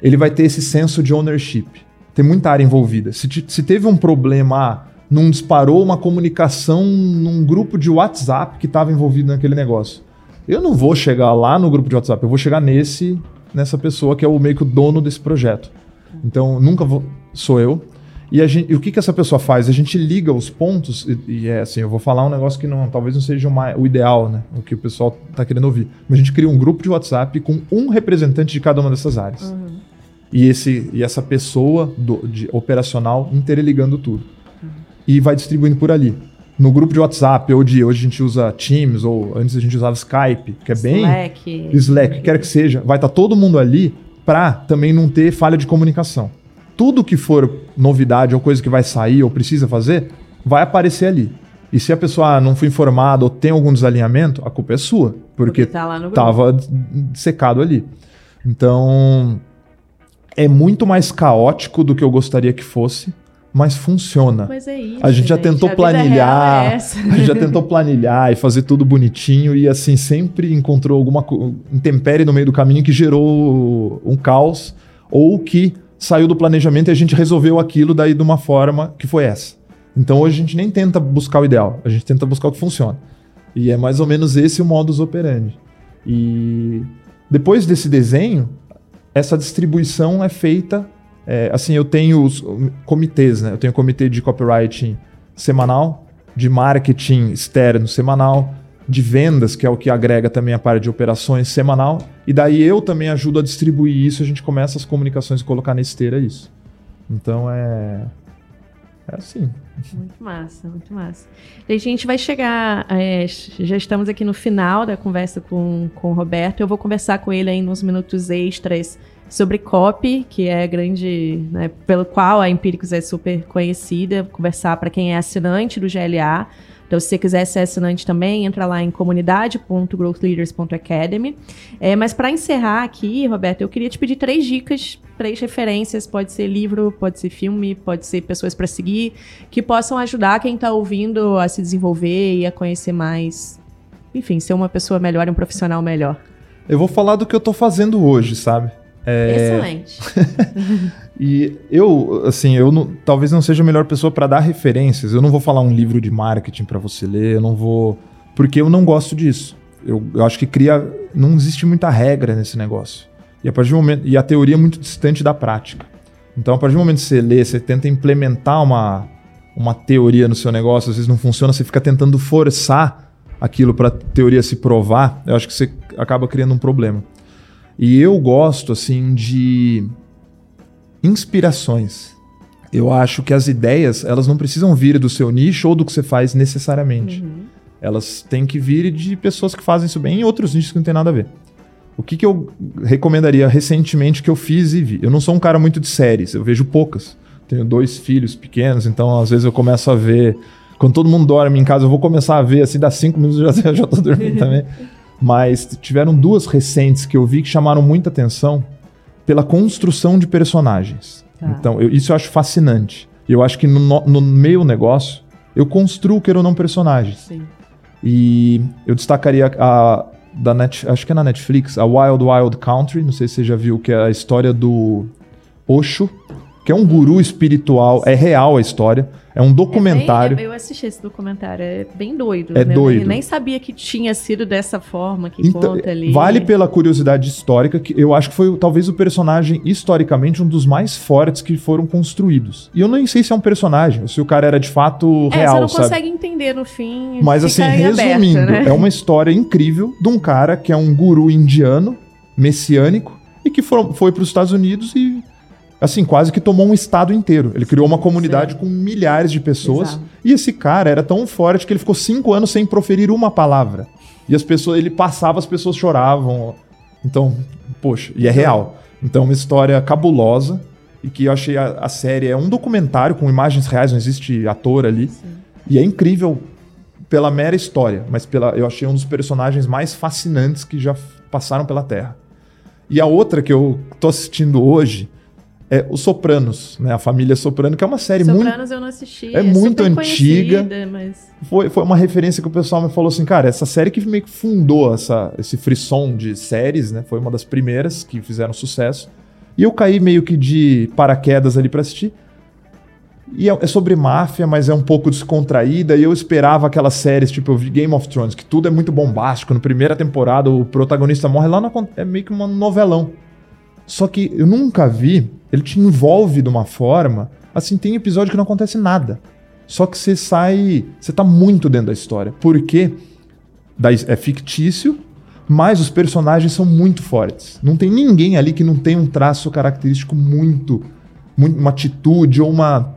Ele vai ter esse senso de ownership. Tem muita área envolvida. Se, se teve um problema, ah, não disparou uma comunicação num grupo de WhatsApp que estava envolvido naquele negócio. Eu não vou chegar lá no grupo de WhatsApp, eu vou chegar nesse nessa pessoa que é o meio que o dono desse projeto. Então, nunca vou, sou eu. E, gente, e o que, que essa pessoa faz? A gente liga os pontos, e, e, é assim, eu vou falar um negócio que não, talvez não seja uma, o ideal, né? O que o pessoal está querendo ouvir. Mas a gente cria um grupo de WhatsApp com um representante de cada uma dessas áreas. Uhum. E, esse, e essa pessoa do, de, operacional interligando tudo e vai distribuindo por ali. No grupo de WhatsApp, ou de hoje a gente usa Teams, ou antes a gente usava Skype, que é bem. Slack. Slack, que quer que seja, vai estar tá todo mundo ali para também não ter falha de comunicação. Tudo que for novidade ou coisa que vai sair ou precisa fazer, vai aparecer ali. E se a pessoa ah, não foi informada ou tem algum desalinhamento, a culpa é sua, porque, estava tá secado ali. Então, é muito mais caótico do que eu gostaria que fosse mas funciona. Mas é isso. A gente já tentou a planilhar, é a gente já tentou planilhar e fazer tudo bonitinho e assim sempre encontrou alguma intempérie no meio do caminho que gerou um caos ou que saiu do planejamento e a gente resolveu aquilo daí de uma forma que foi essa. Então hoje a gente nem tenta buscar o ideal, a gente tenta buscar o que funciona. E é mais ou menos esse o modus operandi. E depois desse desenho, essa distribuição é feita é, assim, eu tenho os comitês, né? Eu tenho comitê de copywriting semanal, de marketing externo semanal, de vendas, que é o que agrega também a parte de operações semanal. E daí eu também ajudo a distribuir isso, a gente começa as comunicações e colocar na esteira isso. Então é. É assim. Muito massa, muito massa. E a gente vai chegar. É, já estamos aqui no final da conversa com, com o Roberto. Eu vou conversar com ele aí nos minutos extras sobre copy, que é grande, né, pelo qual a Empíricos é super conhecida, conversar para quem é assinante do GLA. Então, se você quiser ser assinante também, entra lá em comunidade.growthleaders.academy. É, mas para encerrar aqui, Roberto, eu queria te pedir três dicas, três referências. Pode ser livro, pode ser filme, pode ser pessoas para seguir, que possam ajudar quem está ouvindo a se desenvolver e a conhecer mais. Enfim, ser uma pessoa melhor um profissional melhor. Eu vou falar do que eu estou fazendo hoje, sabe? É... Excelente. e eu, assim, eu não, talvez não seja a melhor pessoa para dar referências. Eu não vou falar um livro de marketing para você ler, eu não vou. Porque eu não gosto disso. Eu, eu, acho que cria. Não existe muita regra nesse negócio. E a partir do momento. E a teoria é muito distante da prática. Então, a partir do momento que você lê, você tenta implementar uma, uma teoria no seu negócio, às vezes não funciona, você fica tentando forçar aquilo para a teoria se provar, eu acho que você acaba criando um problema. E eu gosto, assim, de inspirações. Eu acho que as ideias, elas não precisam vir do seu nicho ou do que você faz necessariamente. Uhum. Elas têm que vir de pessoas que fazem isso bem em outros nichos que não tem nada a ver. O que, que eu recomendaria recentemente que eu fiz e vi? Eu não sou um cara muito de séries, eu vejo poucas. Tenho dois filhos pequenos, então às vezes eu começo a ver. Quando todo mundo dorme em casa, eu vou começar a ver, assim, dá cinco minutos eu já, já tô dormindo também. Mas tiveram duas recentes que eu vi que chamaram muita atenção pela construção de personagens. Tá. Então, eu, isso eu acho fascinante. Eu acho que no, no meu negócio, eu construo, queira ou não, personagens. Sim. E eu destacaria a, da Net, acho que é na Netflix, a Wild Wild Country, não sei se você já viu, que é a história do Osho, que é um guru espiritual, é real a história. É um documentário. É bem, eu assisti esse documentário, é bem doido. É né? doido. Eu nem sabia que tinha sido dessa forma que então, conta ali. Vale pela curiosidade histórica, que eu acho que foi talvez o personagem, historicamente, um dos mais fortes que foram construídos. E eu nem sei se é um personagem, se o cara era de fato é, real, você não sabe? consegue entender no fim. Mas assim, resumindo, aberto, né? é uma história incrível de um cara que é um guru indiano, messiânico, e que foi, foi para os Estados Unidos e assim, quase que tomou um estado inteiro. Ele criou uma comunidade Sim. com milhares de pessoas. Exato. E esse cara era tão forte que ele ficou cinco anos sem proferir uma palavra. E as pessoas, ele passava, as pessoas choravam. Então, poxa, e é real. Então, uma história cabulosa e que eu achei a, a série é um documentário com imagens reais, não existe ator ali. Sim. E é incrível pela mera história, mas pela, eu achei um dos personagens mais fascinantes que já passaram pela Terra. E a outra que eu tô assistindo hoje, é Os Sopranos, né? A Família Soprano, que é uma série Sopranos muito. Sopranos eu não assisti. É, é muito antiga. Mas... Foi, foi uma referência que o pessoal me falou assim, cara, essa série que meio que fundou essa, esse frisson de séries, né? Foi uma das primeiras que fizeram sucesso. E eu caí meio que de paraquedas ali para assistir. E é, é, sobre máfia, mas é um pouco descontraída. E eu esperava aquelas séries, tipo, eu vi Game of Thrones, que tudo é muito bombástico. Na primeira temporada, o protagonista morre lá, na, é meio que um novelão. Só que eu nunca vi ele te envolve de uma forma. Assim, tem episódio que não acontece nada. Só que você sai. Você tá muito dentro da história. Porque é fictício, mas os personagens são muito fortes. Não tem ninguém ali que não tem um traço característico muito. muito uma atitude ou uma.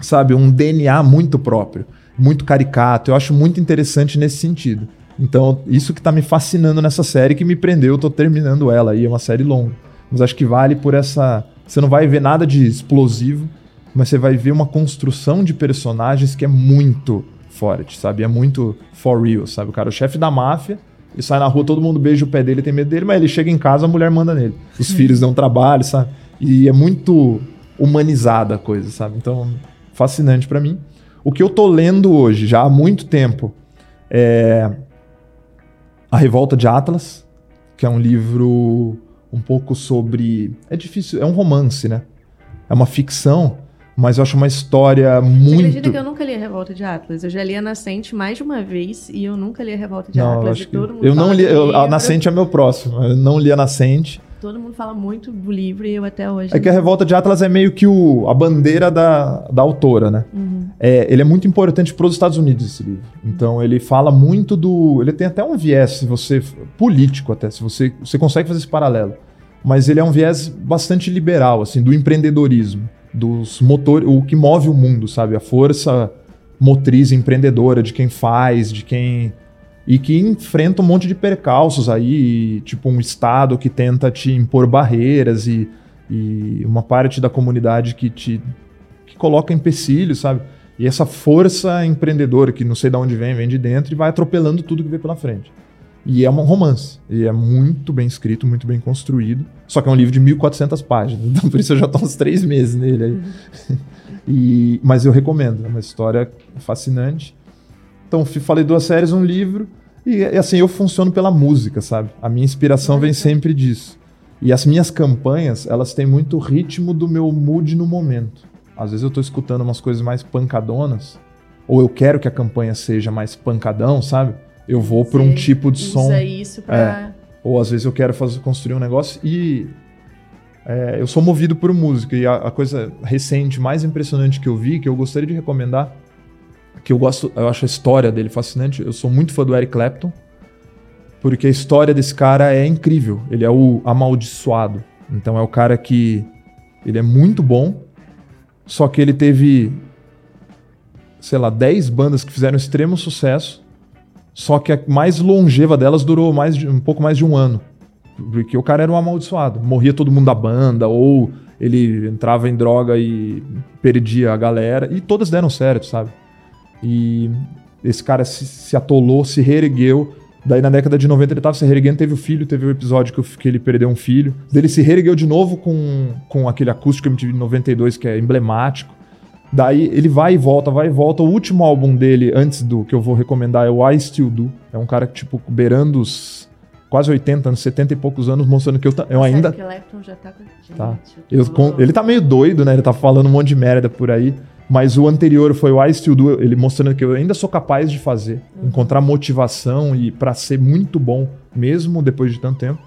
Sabe, um DNA muito próprio. Muito caricato. Eu acho muito interessante nesse sentido. Então, isso que tá me fascinando nessa série, que me prendeu, eu tô terminando ela aí, é uma série longa. Mas acho que vale por essa você não vai ver nada de explosivo, mas você vai ver uma construção de personagens que é muito forte, sabe? É muito for real, sabe? O cara, é o chefe da máfia, ele sai na rua, todo mundo beija o pé dele, tem medo dele, mas ele chega em casa, a mulher manda nele. Os filhos dão trabalho, sabe? E é muito humanizada a coisa, sabe? Então, fascinante para mim. O que eu tô lendo hoje, já há muito tempo, é A Revolta de Atlas, que é um livro um pouco sobre. É difícil, é um romance, né? É uma ficção, mas eu acho uma história muito. Você acredita que eu nunca li a Revolta de Atlas? Eu já li a Nascente mais de uma vez e eu nunca li a Revolta de não, Atlas. Eu, todo mundo eu não li. Eu, a Nascente é meu próximo. Eu não li a Nascente. Todo mundo fala muito do livro e eu até hoje. É que a Revolta de Atlas é meio que o, a bandeira da, da autora, né? Uhum. É, ele é muito importante para os Estados Unidos, esse livro. Então ele fala muito do. Ele tem até um viés, se você. político até, se você. Você consegue fazer esse paralelo. Mas ele é um viés bastante liberal, assim, do empreendedorismo, dos motores, o que move o mundo, sabe? A força motriz empreendedora de quem faz, de quem e que enfrenta um monte de percalços aí, tipo um Estado que tenta te impor barreiras e e uma parte da comunidade que te que coloca empecilhos, sabe? E essa força empreendedora que não sei de onde vem, vem de dentro e vai atropelando tudo que vê pela frente. E é um romance. E é muito bem escrito, muito bem construído. Só que é um livro de 1.400 páginas. Então, por isso eu já estou uns três meses nele aí. E, mas eu recomendo. É uma história fascinante. Então, falei duas séries, um livro. E assim, eu funciono pela música, sabe? A minha inspiração vem sempre disso. E as minhas campanhas, elas têm muito ritmo do meu mood no momento. Às vezes eu estou escutando umas coisas mais pancadonas, ou eu quero que a campanha seja mais pancadão, sabe? Eu vou por um tipo de som. Usa isso pra... É. Ou às vezes eu quero fazer, construir um negócio e é, eu sou movido por música. E a, a, coisa recente, mais impressionante que eu vi, que eu gostaria de recomendar, que eu gosto, eu acho a história dele fascinante. Eu sou muito fã do Eric Clapton, porque a história desse cara é incrível. Ele é o amaldiçoado. Então é o cara que ele é muito bom, só que ele teve, sei lá, 10 bandas que fizeram extremo sucesso, só que a mais longeva delas durou mais de, um pouco mais de um ano. Porque o cara era um amaldiçoado. Morria todo mundo da banda, ou ele entrava em droga e perdia a galera. E todas deram certo, sabe? E esse cara se, se atolou, se reergueu. Daí na década de 90 ele tava se reerguendo, teve o filho, teve o episódio que, que ele perdeu um filho. Daí ele se reergueu de novo com, com aquele acústico MTV 92 que é emblemático. Daí ele vai e volta, vai e volta. O último álbum dele, antes do que eu vou recomendar, é o I Still Do. É um cara que, tipo, beirando os quase 80 anos, 70 e poucos anos, mostrando que eu, eu Nossa, ainda. Electron já tá com tá. Eu, com, ele tá meio doido, né? Ele tá falando um monte de merda por aí. Mas o anterior foi o I Still Do, ele mostrando que eu ainda sou capaz de fazer, uhum. encontrar motivação e para ser muito bom, mesmo depois de tanto tempo.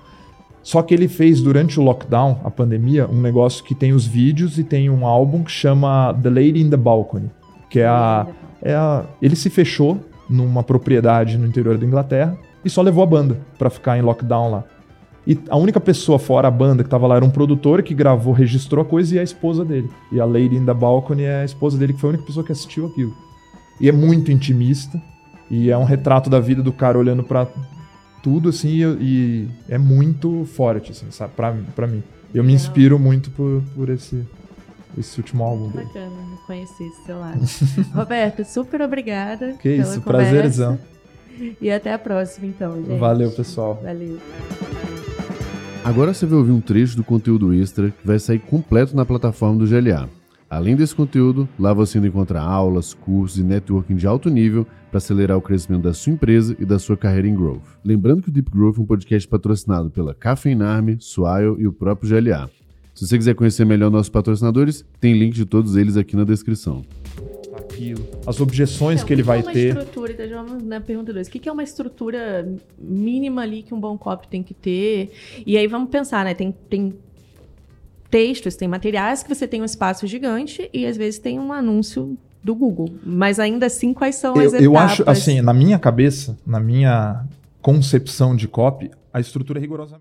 Só que ele fez durante o lockdown, a pandemia, um negócio que tem os vídeos e tem um álbum que chama The Lady in the Balcony, que é a, é a ele se fechou numa propriedade no interior da Inglaterra e só levou a banda para ficar em lockdown lá. E a única pessoa fora a banda que tava lá era um produtor que gravou, registrou a coisa e a esposa dele. E a Lady in the Balcony é a esposa dele, que foi a única pessoa que assistiu aquilo. E é muito intimista. E é um retrato da vida do cara olhando para tudo, assim, e, e, é muito forte, assim, sabe? Pra, pra mim. Eu me inspiro muito por, por esse, esse último álbum dele. Bacana conhecer esse seu lado. Roberto, super obrigada. Que isso, prazerzão. E até a próxima, então, gente. Valeu, pessoal. Valeu. Agora você vai ouvir um trecho do conteúdo extra que vai sair completo na plataforma do GLA. Além desse conteúdo, lá você ainda encontra aulas, cursos e networking de alto nível para acelerar o crescimento da sua empresa e da sua carreira em Growth. Lembrando que o Deep Growth é um podcast patrocinado pela Caffeine Army, Swile e o próprio GLA. Se você quiser conhecer melhor nossos patrocinadores, tem link de todos eles aqui na descrição as objeções então, que ele vai é ter. Estrutura, então, vamos na pergunta 2. O que é uma estrutura mínima ali que um bom copy tem que ter? E aí vamos pensar, né? Tem, tem textos, tem materiais que você tem um espaço gigante e às vezes tem um anúncio do Google. Mas ainda assim, quais são eu, as etapas? Eu acho, assim, na minha cabeça, na minha concepção de copy, a estrutura é rigorosa.